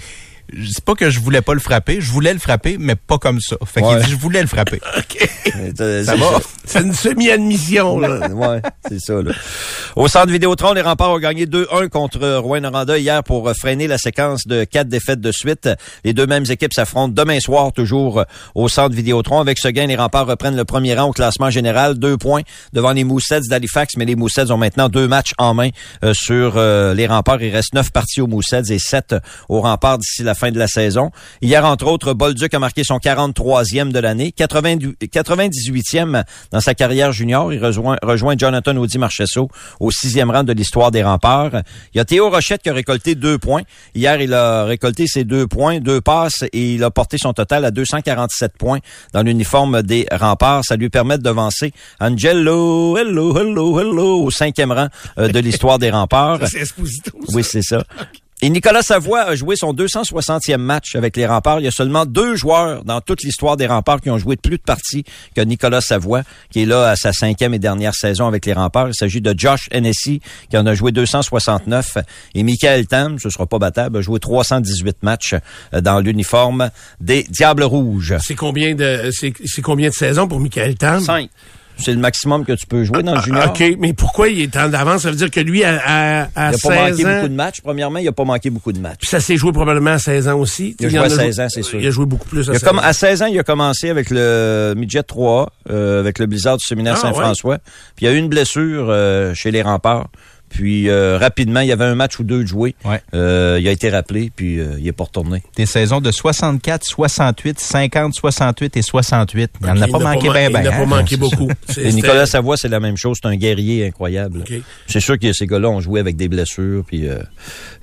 c'est pas que je voulais pas le frapper, je voulais le frapper, mais pas comme ça. Fait qu'il Ouais. dit, je voulais le frapper. *laughs* ça va. C'est une semi-admission, là. *laughs* ouais, c'est ça. Là. Au centre Vidéotron, les remparts ont gagné 2-1 contre Rouen Noranda hier pour freiner la séquence de quatre défaites de suite. Les deux mêmes équipes s'affrontent demain soir, toujours au centre Vidéotron. Avec ce gain, les remparts reprennent le premier rang au classement général. Deux points devant les Moussets d'Halifax, mais les Moussets ont maintenant deux matchs en main euh, sur euh, les remparts. Il reste neuf parties aux Moussets et sept aux remparts d'ici la fin de la saison. Hier, entre autres, Bolduc a marqué son 43e de l'année, 90 98e dans sa carrière junior. Il rejoint, rejoint Jonathan Audi Marchesso au sixième rang de l'histoire des remparts. Il y a Théo Rochette qui a récolté deux points. Hier, il a récolté ses deux points, deux passes et il a porté son total à 247 points dans l'uniforme des remparts. Ça lui permet de devancer Angelo, hello, hello, hello, au cinquième rang euh, de l'histoire des remparts. *laughs* C'est. Oui, c'est ça. *laughs* Et Nicolas Savoie a joué son 260e match avec les remparts. Il y a seulement deux joueurs dans toute l'histoire des remparts qui ont joué de plus de parties que Nicolas Savoie, qui est là à sa cinquième et dernière saison avec les remparts. Il s'agit de Josh Hennessy, qui en a joué 269. Et Michael Tam, ce sera pas battable, a joué 318 matchs euh, dans l'uniforme des Diables Rouges. C'est combien de, c'est, c'est combien de saisons pour Michael Tam? Cinq. C'est le maximum que tu peux jouer dans le junior. OK, mais pourquoi il est en d'avance? Ça veut dire que lui, à, à, à Il n'a 16 pas manqué ans, beaucoup de matchs. Premièrement, il n'a pas manqué beaucoup de matchs. puis ça s'est joué probablement à 16 ans aussi. Il a joué à en 16 ans, c'est sûr. Il a joué beaucoup plus à Il a 16 comme, ans. à 16 ans, il a commencé avec le Midget 3, euh, avec le Blizzard du séminaire Ah, Saint-François. Puis il y a eu une blessure euh, chez les remparts. Puis euh, rapidement, il y avait un match ou deux de jouer. Ouais. Euh, il a été rappelé, puis euh, il est pas retourné. Des saisons de 64, 68, 50, 68 et 68. Il n'en a Il pas n'a manqué ma- bien, Il bien. n'a pas hein? manqué C'est beaucoup. Et Nicolas Savoie, c'est la même chose. C'est un guerrier incroyable. OK. C'est sûr que ces gars-là ont joué avec des blessures, puis euh,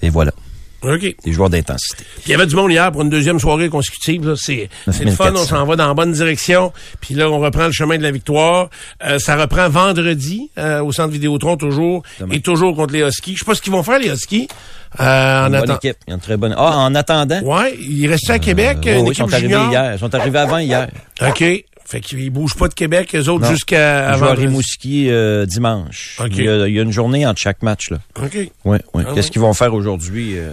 et voilà, OK. des joueurs d'intensité. Puis il y avait du monde hier pour une deuxième soirée consécutive. C'est c'est le fun, on 9400. s'en va dans la bonne direction. Puis là, on reprend le chemin de la victoire. Euh, ça reprend vendredi euh, au centre Vidéotron toujours. Demain. Et toujours contre les Huskies. Je sais pas ce qu'ils vont faire, les Huskies. Euh, en bonne attendant. équipe. Une très bonne. Ah, en attendant. Ouais, il restait à Québec, Euh, une oui, ils sont arrivés hier. Ils sont arrivés avant hier. OK. Fait qu'ils bougent pas de Québec, les autres, jusqu'à Ils jouent à. Rimouski euh, dimanche. OK. Il, y a, il y a une journée entre chaque match. Là. OK. Ouais, ouais. Ah Qu'est-ce qu'ils vont faire aujourd'hui? euh?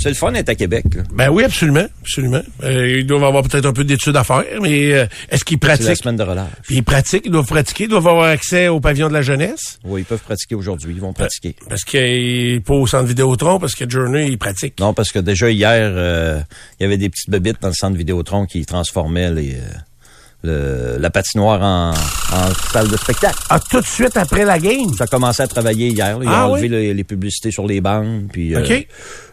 C'est le fun d'être à Québec. là. Ben oui, absolument, absolument. Euh, ils doivent avoir peut-être un peu d'études à faire, mais euh, est-ce qu'ils C'est la pratiquent? semaine de relâche. Puis ils pratiquent, ils doivent pratiquer, ils doivent avoir accès au pavillon de la jeunesse. Oui, ils peuvent pratiquer aujourd'hui. Ils vont pratiquer. Parce qu'ils pas au centre Vidéotron, parce que Journey, ils pratiquent. Non, parce que déjà hier, euh, il y avait des petites bébites dans le centre Vidéotron qui transformaient les, euh, le- la patinoire en, en salle de spectacle. Ah, tout de suite après la game? Ça a commencé à travailler hier. là. Ils Ah ont oui? enlevé les, les publicités sur les bandes. Puis, euh, OK.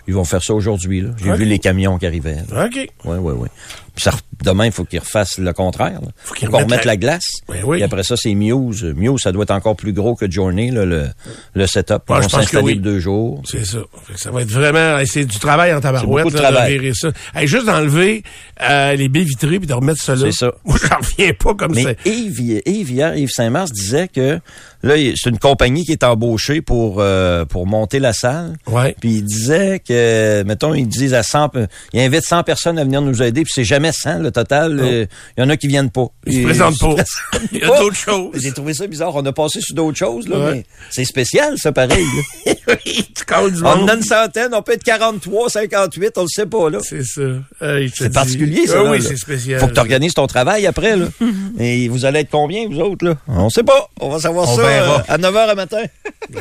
Ils vont faire ça aujourd'hui. là. J'ai vu les camions qui arrivaient. là. OK. Oui, oui, oui. Puis ça, demain, il faut qu'ils refassent le contraire. là. Faut qu'ils remettent remette la- la, glace. Ben oui. Puis après ça, c'est Muse. Muse, ça doit être encore plus gros que Journey, là, le, le setup. Ouais, vont je pense que s'installer oui. de deux jours. C'est ça. Ça va être vraiment, c'est du travail en tabarouette, de là, travail. de virer ça. Hey, juste d'enlever euh, les baies vitrées puis de remettre ça là. C'est ça. *laughs* Moi, j'en reviens pas comme ça. Mais Yves, Yves, hier, Yves Saint-Mars disait que là, il- c'est une compagnie qui est embauchée pour euh, pour monter la salle. Ouais. Puis il disait que, mettons, ils disent à 100, pe- ils invitent 100 personnes à venir nous aider, puis c'est jamais 100 le total. euh, Il y en a qui viennent pas. Ils se présentent pas. Il y a d'autres choses. J'ai trouvé ça bizarre. On a passé sur d'autres choses, là, Ouais. mais c'est spécial, ça, pareil. *laughs* Oui, tu du on en a une centaine, on peut être 43, 58, on le sait pas, là. C'est ça. C'est particulier, ça. Ah là, oui, c'est spécial. Faut que tu organises ton travail après, là. *laughs* Et vous allez être combien, vous autres, là? On sait pas. On va savoir On ça euh, à 9 h à matin. *laughs*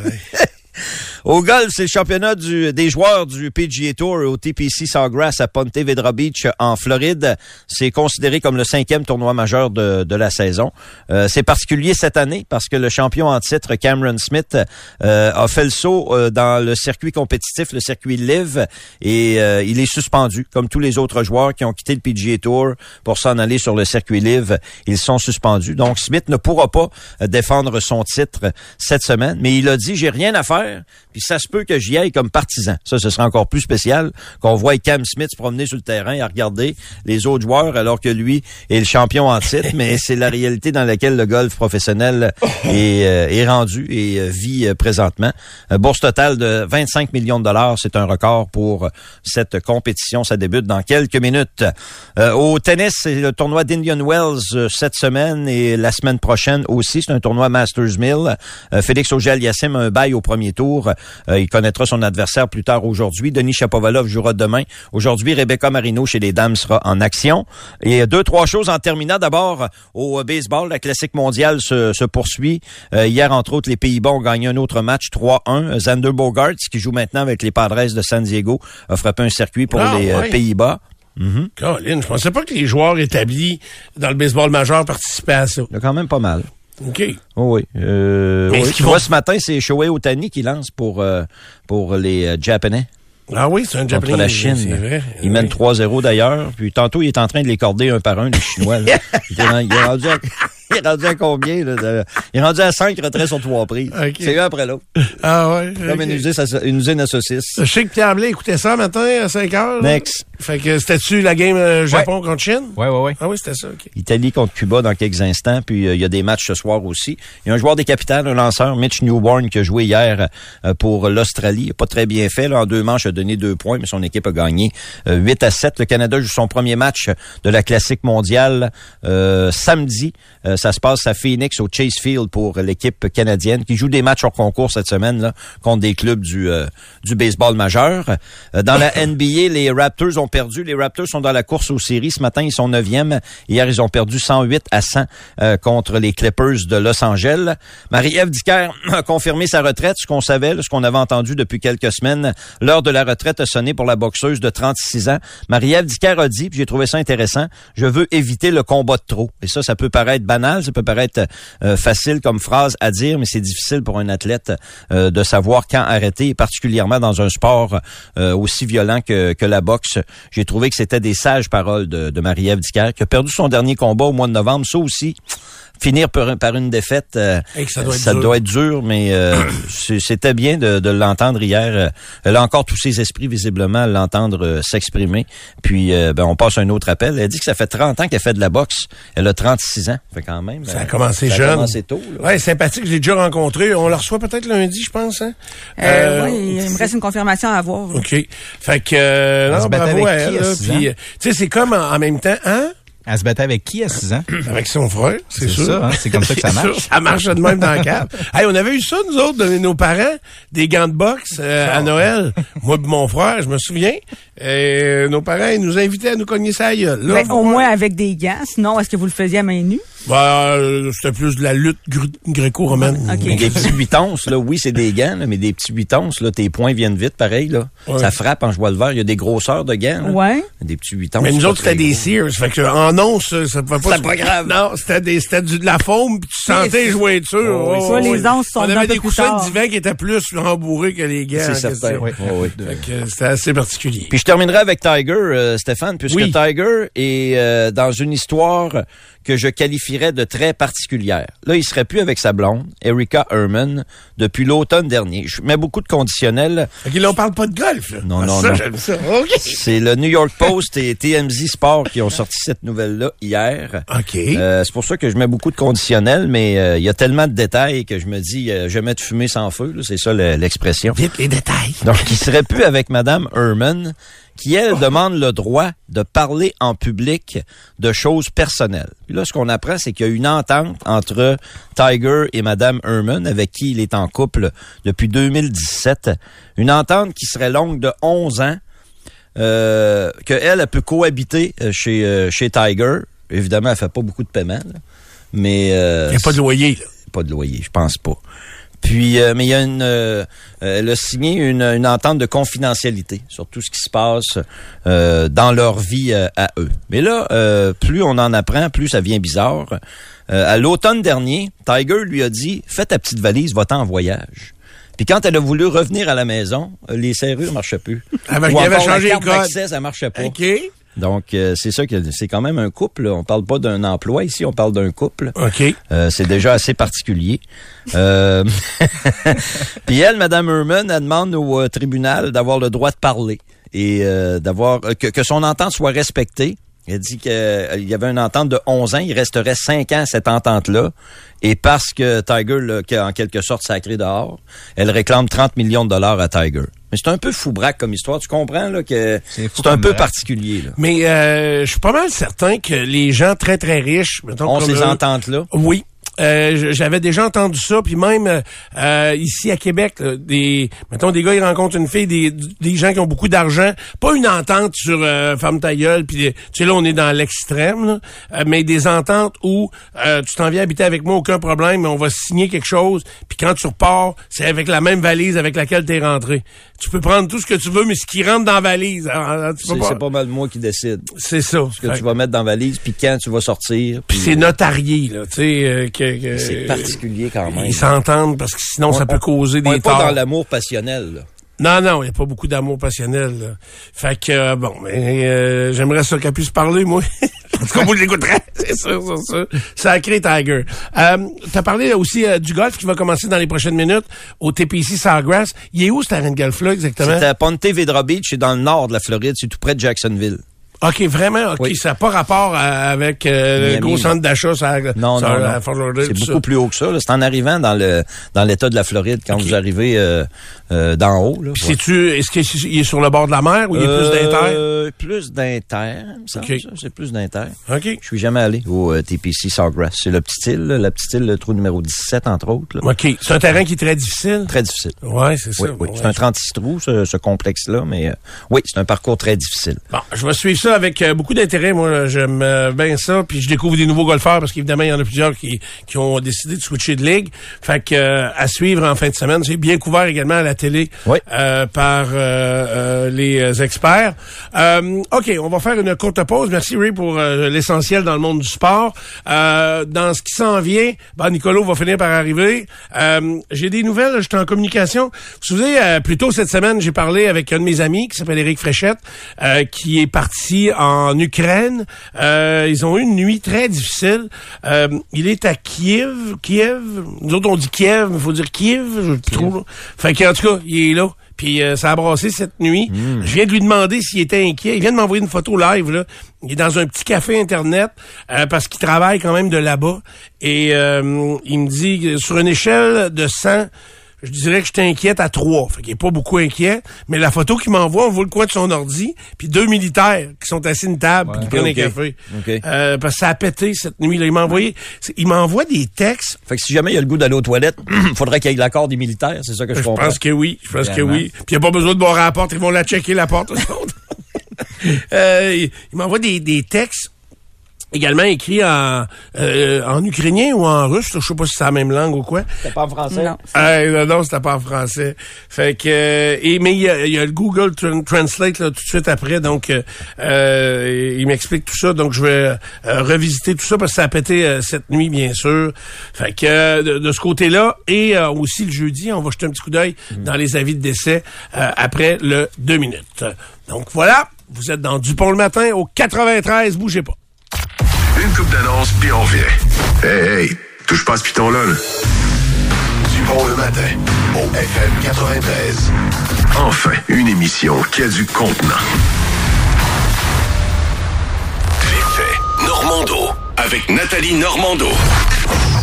*laughs* Au golf, c'est le championnat du- des joueurs du PGA Tour au TPC Sawgrass à Ponte Vedra Beach en Floride. C'est considéré comme le cinquième tournoi majeur de, de la saison. Euh, c'est particulier cette année parce que le champion en titre Cameron Smith euh, a fait le saut euh, dans le circuit compétitif, le circuit Live, et euh, il est suspendu comme tous les autres joueurs qui ont quitté le PGA Tour pour s'en aller sur le circuit Live. Ils sont suspendus. Donc Smith ne pourra pas euh, défendre son titre cette semaine, mais il a dit j'ai rien à faire, faire puis ça se peut que j'y aille comme partisan. Ça, ce sera encore plus spécial qu'on voit Cam Smith se promener sur le terrain et à regarder les autres joueurs alors que lui est le champion en titre, mais c'est la réalité dans laquelle le golf professionnel est, euh, est rendu et euh, vit euh, présentement. Un bourse totale de 25 millions de dollars, c'est un record pour cette compétition. Ça débute dans quelques minutes. Euh, au tennis, c'est le tournoi d'Indian Wells euh, cette semaine et la semaine prochaine aussi. C'est un tournoi Masters Mill. Euh, Félix Auger-Aliassime a un bail au premier tour. Euh, il connaîtra son adversaire plus tard aujourd'hui. Denis Chapovalov jouera demain. Aujourd'hui, Rebecca Marino chez les dames sera en action. Et euh, deux, trois choses en terminant. D'abord, au euh, baseball, la classique mondiale se, se poursuit. Euh, hier, entre autres, les Pays-Bas ont gagné un autre match 3-1. Xander Bogarts, qui joue maintenant avec les Padres de San Diego, a frappé un circuit pour Ah, les. Pays-Bas. Colin, je pensais pas que les joueurs établis dans le baseball majeur participaient à ça. Il y a quand même pas mal. OK. Oh oui. Euh, Mais oui. Tu qu'ils vois, vont- ce matin, c'est Shohei Otani qui lance pour, euh, pour les euh, Japonais Ah oui, c'est un contre Japonais. la Chine. C'est vrai. Il Oui. mène 3-0 d'ailleurs. Puis tantôt, il est en train de les corder un par un, les Chinois. là. *laughs* il, est, rendu- à, il est rendu à combien? Là, de- il est rendu à 5 retraits sur trois prises. Ok. C'est un après l'autre. Ah ouais. Comme ok. une, usine une usine à saucisses. Je sais que Pierre Blais écoutait ça matin à 5 heures. Next. Fait que c'était-tu la game euh, Japon contre Chine? Ouais, ouais, ouais. Ah oui, c'était ça, OK. Italie contre Cuba dans quelques instants. Puis euh, il y a des matchs ce soir aussi. Il y a un joueur des capitales, un lanceur, Mitch Newborn, qui a joué hier euh, pour l'Australie. Pas très bien fait. Là, en deux manches, il a donné deux points, mais son équipe a gagné euh, 8 à 7. Le Canada joue son premier match de la Classique mondiale euh, samedi. Euh, ça se passe à Phoenix, au Chase Field pour l'équipe canadienne, qui joue des matchs hors concours cette semaine là, contre des clubs du, euh, du baseball majeur. Euh, dans la *laughs* NBA, les Raptors ont perdu. Les Raptors sont dans la course aux séries. Ce matin, ils sont neuvième. Hier, ils ont perdu 108 à 100 euh, contre les Clippers de Los Angeles. Marie-Ève Dicker a confirmé sa retraite, ce qu'on savait, ce qu'on avait entendu depuis quelques semaines. L'heure de la retraite a sonné pour la boxeuse de 36 ans. Marie-Ève Dicker a dit, j'ai trouvé ça intéressant, je veux éviter le combat de trop. Et ça, ça peut paraître banal, ça peut paraître euh, facile comme phrase à dire, mais c'est difficile pour un athlète euh, de savoir quand arrêter, particulièrement dans un sport aussi violent que la boxe. J'ai trouvé que c'était des sages paroles de, Marie-Ève Dicker, qui a perdu son dernier combat au mois de novembre. Ça aussi, finir par, par une défaite, euh, ça doit être dur. doit être dur, mais euh, *clears throat* c'est- c'était bien de, de l'entendre hier. Euh, Elle a encore tous ses esprits visiblement à l'entendre euh, s'exprimer. Puis euh, ben, on passe à un autre appel. Elle dit que ça fait 30 ans qu'elle fait de la boxe. Elle a 36 ans. Fait quand même. Ça a euh, commencé ça jeune. a commencé tôt. là. Ouais, sympathique, je l'ai déjà rencontré. On le reçoit peut-être lundi, je pense. Hein? Euh, Euh, oui, il me reste une confirmation à avoir. là. OK. Fait que, euh, non, bravo avec à qui elle. euh, tu sais, c'est comme en, en même temps, hein? Elle se battait avec qui à 6 ans? *clears throat* Avec son frère, c'est C'est sûr. ça, hein, c'est comme ça que ça marche. sûr, *laughs* ça marche de même dans la cave. hey, on avait eu ça, nous autres, de nos parents, des gants de boxe euh, à Noël. Moi et mon frère, je me souviens. Euh, nos parents, ils nous invitaient à nous cogner ça à gueule. Là, Ben, au moins avec des gants. Sinon, est-ce que vous le faisiez à main nue? Ben, euh, c'était plus de la lutte gr- gréco-romaine. Des petits 8 onces, là, oui, c'est des gants, là, mais des petits 8 onces, là, tes points viennent vite, pareil, là. Ouais. Ça frappe en jouant le vert. Il y a des grosseurs de gants, là. Ouais. Des petits 8 onces. Mais nous autres, c'était des. Sears. Fait que, en once, ça ça pouvait pas... C'était pas grave. Non, c'était des, c'était du, de la foam, puis tu sentais les jointures. Oh, oui, Oh, oui. les onces sont On avait des coussins divan qui étaient plus rembourrés que les gants. C'est certain. Oui, oui. Fait que euh, c'était assez particulier. Puis je terminerai avec Tiger, euh, Stéphane, puisque Oui. Tiger est euh, dans une histoire que je qualifierais de très particulière. Là, il serait plus avec sa blonde, Erika Herman, depuis l'automne dernier. Je mets beaucoup de conditionnels. Là, on parle pas de golf, là. Non, Ah, non, ça, non. j'aime ça. OK. C'est le New York Post et TMZ Sport qui ont sorti cette nouvelle-là hier. OK. Euh, c'est pour ça que je mets beaucoup de conditionnels, mais euh, il y a tellement de détails que je me dis euh, jamais de fumer sans feu. là. C'est ça le- l'expression. Vite les détails. Donc, il serait plus avec Madame Herman, qui, elle, demande le droit de parler en public de choses personnelles. Puis là, ce qu'on apprend, c'est qu'il y a une entente entre Tiger et Madame Herman, avec qui il est en couple depuis 2017. Une entente qui serait longue de 11 ans, euh, que elle, elle peut cohabiter euh, chez, euh, chez Tiger. Évidemment, elle fait pas beaucoup de paiement, là. mais... euh, Il n'y a pas de loyer, là. pas de loyer, je pense pas. Puis, euh, mais il y a une, euh, euh, elle a signé une, une entente de confidentialité sur tout ce qui se passe euh, dans leur vie euh, à eux. Mais là, euh, plus on en apprend, plus ça devient bizarre. Euh, à l'automne dernier, Tiger lui a dit "Fais ta petite valise, va-t'en en voyage." Puis quand elle a voulu revenir à la maison, les serrures marchaient plus. Avec- Ou il avait changé d'accès, ça marchait pas. Donc euh, c'est ça que c'est quand même un couple. On parle pas d'un emploi ici, on parle d'un couple. OK. Euh, c'est déjà assez particulier. Euh, *laughs* Puis elle, Madame Herman, elle demande au euh, tribunal d'avoir le droit de parler et euh, d'avoir euh, que, que son entente soit respectée. Elle dit qu'il y avait une entente de 11 ans, il resterait 5 ans à cette entente-là. Et parce que Tiger, là, en quelque sorte sacré dehors, elle réclame 30 millions de dollars à Tiger. Mais c'est un peu fou-braque comme histoire. Tu comprends là que C'est un peu braque. particulier. Là. Mais euh, je suis pas mal certain que les gens très, très riches... mettons, On comme ces ententes-là. Oui. Euh, j'avais déjà entendu ça, puis même euh, euh, ici à Québec, là, des mettons des gars ils rencontrent une fille, des, des gens qui ont beaucoup d'argent, pas une entente sur euh, femme ta gueule, puis tu sais là on est dans l'extrême, euh, mais des ententes où euh, tu t'en viens habiter avec moi, aucun problème, mais on va signer quelque chose, puis quand tu repars, c'est avec la même valise avec laquelle t'es rentré. Tu peux prendre tout ce que tu veux, mais ce qui rentre dans la valise, hein, peux C'est pas- pas mal moi qui décide. c'est ça. ce que Fait- tu vas mettre dans la valise, puis quand tu vas sortir. Puis c'est notarié là, tu sais euh, que, que- C'est particulier quand même. Ils s'entendent parce que sinon ça peut causer On des est pas torts. dans l'amour passionnel. là. Non, non, il n'y a pas beaucoup d'amour passionnel. là. Fait que, euh, bon, mais euh, j'aimerais ça qu'elle puisse parler, moi. *laughs* en tout cas, moi, je l'écouterais. *laughs* C'est sûr, c'est sûr. Sacré Tiger. Euh, T'as parlé aussi euh, du golf qui va commencer dans les prochaines minutes au TPC Sawgrass. Il est où, ce terrain de golf-là, exactement? C'est à Ponte Vedra Beach, c'est dans le nord de la Floride, c'est tout près de Jacksonville. OK, vraiment? OK, Oui. ça n'a pas rapport à- avec euh, le gros centre d'achat ça, Non, ça, non, non. C'est beaucoup ça. plus haut que ça. C'est en arrivant dans le dans l'État de la Floride quand vous arrivez euh, euh, d'en haut. Là. Puis c'est-tu, est-ce qu'il est sur le bord de la mer ou il est plus d'inter? Euh, Plus d'inter, il me semble, Ok. ça. C'est plus d'inter. OK. Je suis jamais allé au euh, TPC Sawgrass. C'est le petit île, là, la petite île, le trou numéro 17, entre autres. là. OK. C'est un terrain qui est très difficile? Très difficile. Ouais, c'est ça. Oui, oui. Ouais. C'est un 36 trous, ce, ce complexe-là, mais euh, oui, c'est un parcours très difficile. Bon, je vais suivre ça avec euh, beaucoup d'intérêt. Moi, j'aime euh, bien ça. Puis je découvre des nouveaux golfeurs parce qu'évidemment, il y en a plusieurs qui, qui ont décidé de switcher de ligue. Fait que euh, à suivre en fin de semaine. C'est bien couvert également à la télé Oui. euh, par les experts. Euh, OK, on va faire une courte pause. Merci, Ray, pour l'essentiel dans le monde du sport. Euh, dans ce qui s'en vient, ben, Nicolo va finir par arriver. Euh, j'ai des nouvelles. J'étais en communication. Vous vous souvenez, euh, plus tôt cette semaine, j'ai parlé avec un de mes amis qui s'appelle Éric Fréchette, euh, qui est parti en Ukraine. Euh, ils ont eu une nuit très difficile. Euh, il est à Kiev. Kiev. Nous autres, on dit Kiev, mais il faut dire Kiev. Je là. Fait qu'en tout cas, il est là. Puis euh, ça a brassé cette nuit. Je viens de lui demander s'il était inquiet. Il vient de m'envoyer une photo live. Là. Il est dans un petit café Internet euh, parce qu'il travaille quand même de là-bas. Et euh, il me dit, sur une échelle de 100, je dirais que j'étais inquiète à 3. Fait qu'il est pas beaucoup inquiet. Mais la photo qu'il m'envoie, on voit le coin de son ordi, puis deux militaires qui sont assis à une table, puis qui prennent un café. Ok. Euh, parce que ça a pété cette nuit-là. Il m'a envoyé, c'est- il m'envoie des textes. Fait que si jamais il y a le goût d'aller aux toilettes, *clears throat* faudrait qu'il y ait l'accord des militaires, c'est ça que je, Je comprends. pense que oui. Je pense que oui. Puis il n'y a pas besoin de boire à la porte. Ils vont la checker, la porte. eux autres. *laughs* euh, il il m'envoie des, des textes également écrits en, euh, en ukrainien ou en russe. là. Je sais pas si c'est la même langue ou quoi. C'est pas en français? Non. Ah, non, non, c'était pas en français. Fait que euh, et mais il y a, il y a le Google Tran- Translate là, tout de suite après, donc euh, euh, il m'explique tout ça. Donc je vais euh, revisiter tout ça parce que ça a pété euh, cette nuit, bien sûr. Fait que euh, de, de ce côté-là et euh, aussi le jeudi, on va jeter un petit coup d'œil dans les avis de décès euh, après le deux minutes. Donc voilà, vous êtes dans Dupont le matin au 93, bougez pas. Une coupe d'annonce, puis on revient. Hey, hey, touche pas à ce piton-là, là. Dupont le matin, au FM 93. Enfin, une émission qui a du contenant. Les faits. Normando. Avec Nathalie Normando.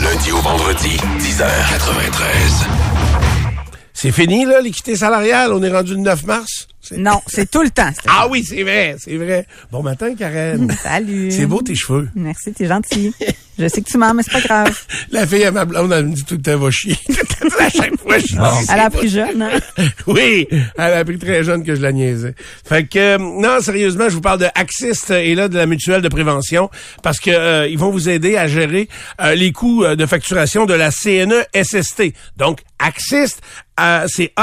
Lundi au vendredi, 10h93. C'est fini là, l'équité salariale, on est rendu le 9 mars. Non, c'est tout le temps. *laughs* Ah oui, c'est vrai, c'est vrai. Bon matin, Karen. Salut. C'est beau tes cheveux. Merci, t'es gentil. Je sais que tu mens, mais c'est pas grave. *laughs* La fille à ma blonde, elle me dit tout le temps, va chier. *laughs* à chaque fois, je dis, Elle a pris jeune, hein? Oui, elle a appris très jeune que je la niaisais. Fait que, euh, non, sérieusement, je vous parle de Axist et là, de la mutuelle de prévention, parce que euh, ils vont vous aider à gérer euh, les coûts euh, de facturation de la CNE-SST. Donc, Axist, euh, c'est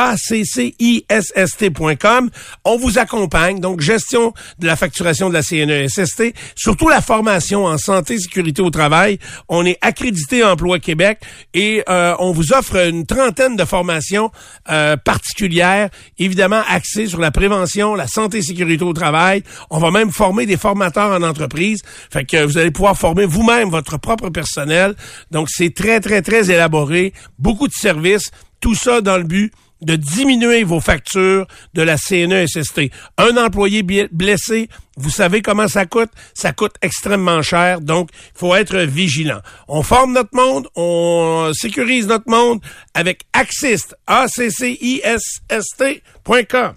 A-C-C-I-S-S-T.com. On vous accompagne, donc gestion de la facturation de la CNE-SST, surtout la formation en santé et sécurité au travail. On est accrédité Emploi Québec et euh, on vous offre une trentaine de formations euh, particulières, évidemment axées sur la prévention, la santé et sécurité au travail. On va même former des formateurs en entreprise. Fait que vous allez pouvoir former vous-même votre propre personnel. Donc c'est très, très, très élaboré. Beaucoup de services. Tout ça dans le but de diminuer vos factures de la CNESST. Un employé blessé, vous savez comment ça coûte? Ça coûte extrêmement cher, donc il faut être vigilant. On forme notre monde, on sécurise notre monde avec Axist, A-C-C-I-S-S-T.com.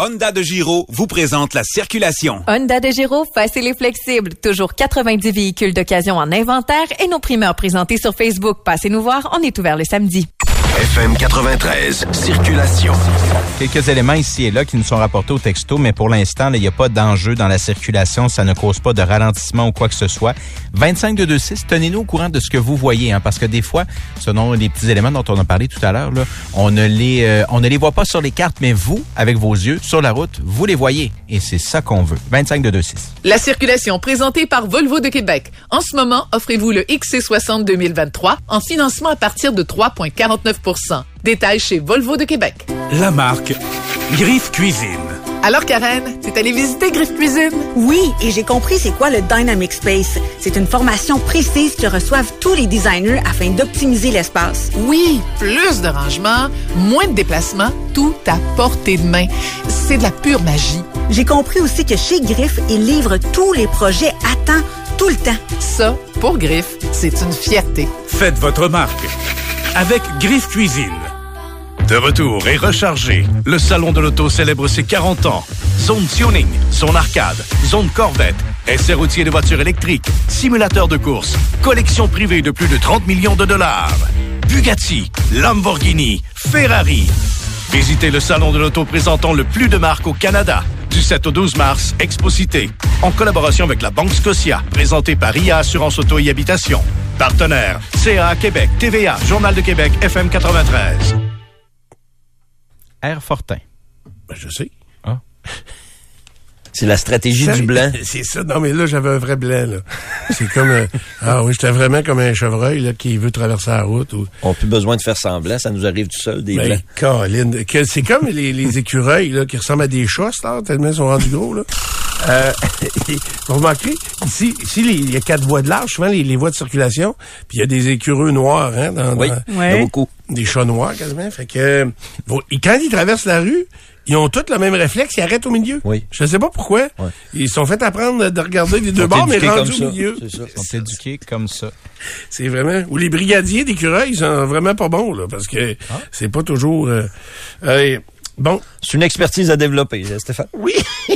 Honda de Giro vous présente la circulation. Honda de Giro, facile et flexible. Toujours 90 véhicules d'occasion en inventaire et nos primeurs présentés sur Facebook. Passez nous voir, on est ouvert le samedi. FM 93, circulation. Quelques éléments ici et là qui nous sont rapportés au texto, mais pour l'instant, il n'y a pas d'enjeu dans la circulation. Ça ne cause pas de ralentissement ou quoi que ce soit. 25 226, tenez-nous au courant de ce que vous voyez, hein, parce que des fois, selon les petits éléments dont on a parlé tout à l'heure, on ne les euh, on ne les voit pas sur les cartes, mais vous, avec vos yeux, sur la route, vous les voyez. Et c'est ça qu'on veut. 25 226. La circulation présentée par Volvo de Québec. En ce moment, offrez-vous le XC60 2023 en financement à partir de 3,49 Détails chez Volvo de Québec. La marque Griffe Cuisine. Alors Karen, t'es allée visiter Griffe Cuisine? Oui, et j'ai compris c'est quoi le Dynamic Space. C'est une formation précise que reçoivent tous les designers afin d'optimiser l'espace. Oui, plus de rangement, moins de déplacements, tout à portée de main. C'est de la pure magie. J'ai compris aussi que chez Griff, ils livrent tous les projets à temps, tout le temps. Ça, pour Griffe, c'est une fierté. Faites votre marque avec Griffe Cuisine. De retour et rechargé, le Salon de l'Auto célèbre ses 40 ans. Zone tuning, zone arcade, zone Corvette, essai routier de voitures électriques, simulateur de course, collection privée de plus de 30 millions de dollars. Bugatti, Lamborghini, Ferrari. Visitez le Salon de l'Auto présentant le plus de marques au Canada. Du 7 au 12 mars, Exposité, en collaboration avec la Banque Scotia, présenté par IA Assurance Auto et Habitation. Partenaire, CA Québec, TVA, Journal de Québec, FM 93. Air Fortin. Ben, je sais. C'est la stratégie Ça, du blanc. *laughs* C'est ça. Non, mais là, j'avais un vrai blanc, là. C'est comme... euh, ah oui, j'étais vraiment comme un chevreuil, là, qui veut traverser la route. Ou, On n'a plus besoin de faire semblant, ça nous arrive tout seul, des ben, blancs. Colin, que- c'est comme les, les écureuils, là, qui ressemblent à des chats, là, tellement ils sont rendus gros, là. Euh, *laughs* vous remarquez, ici, ici il y a quatre voies de large, souvent les, les voies de circulation, puis il y a des écureux noirs, hein, dans, Oui, dans- Ouais. beaucoup. des chats noirs quasiment. Fait que euh, et quand ils traversent la rue, ils ont tous le même réflexe, ils arrêtent au milieu. Oui. Je sais pas pourquoi. Ouais. Ils sont fait apprendre de regarder les deux bords, mais rendus comme au ça. milieu. C'est ça. Ils sont éduqués comme ça. C'est vraiment. Ou les brigadiers d'écureuils, ils sont vraiment pas bons, là, parce que c'est pas toujours. euh, euh, bon. C'est une expertise à développer, euh, Stéphane? Oui, *laughs*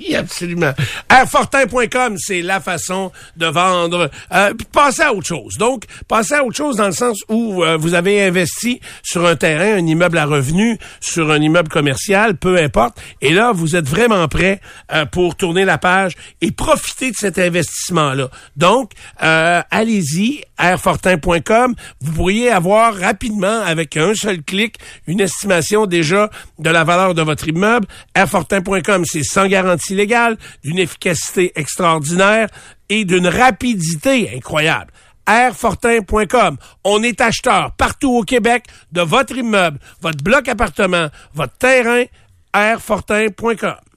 oui, absolument. Airfortin.com, c'est la façon de vendre. Euh, passez à autre chose. Donc, passez à autre chose dans le sens où euh, vous avez investi sur un terrain, un immeuble à revenu, sur un immeuble commercial, peu importe. Et là, vous êtes vraiment prêt euh, pour tourner la page et profiter de cet investissement-là. Donc, euh, allez-y, airfortin.com. Vous pourriez avoir rapidement, avec un seul clic, une estimation déjà de la valeur de votre immeuble. Airfortin.com, c'est sans garantie légale, d'une efficacité extraordinaire et d'une rapidité incroyable. Airfortin.com. On est acheteur partout au Québec de votre immeuble, votre bloc appartement, votre terrain. Airfortin.com.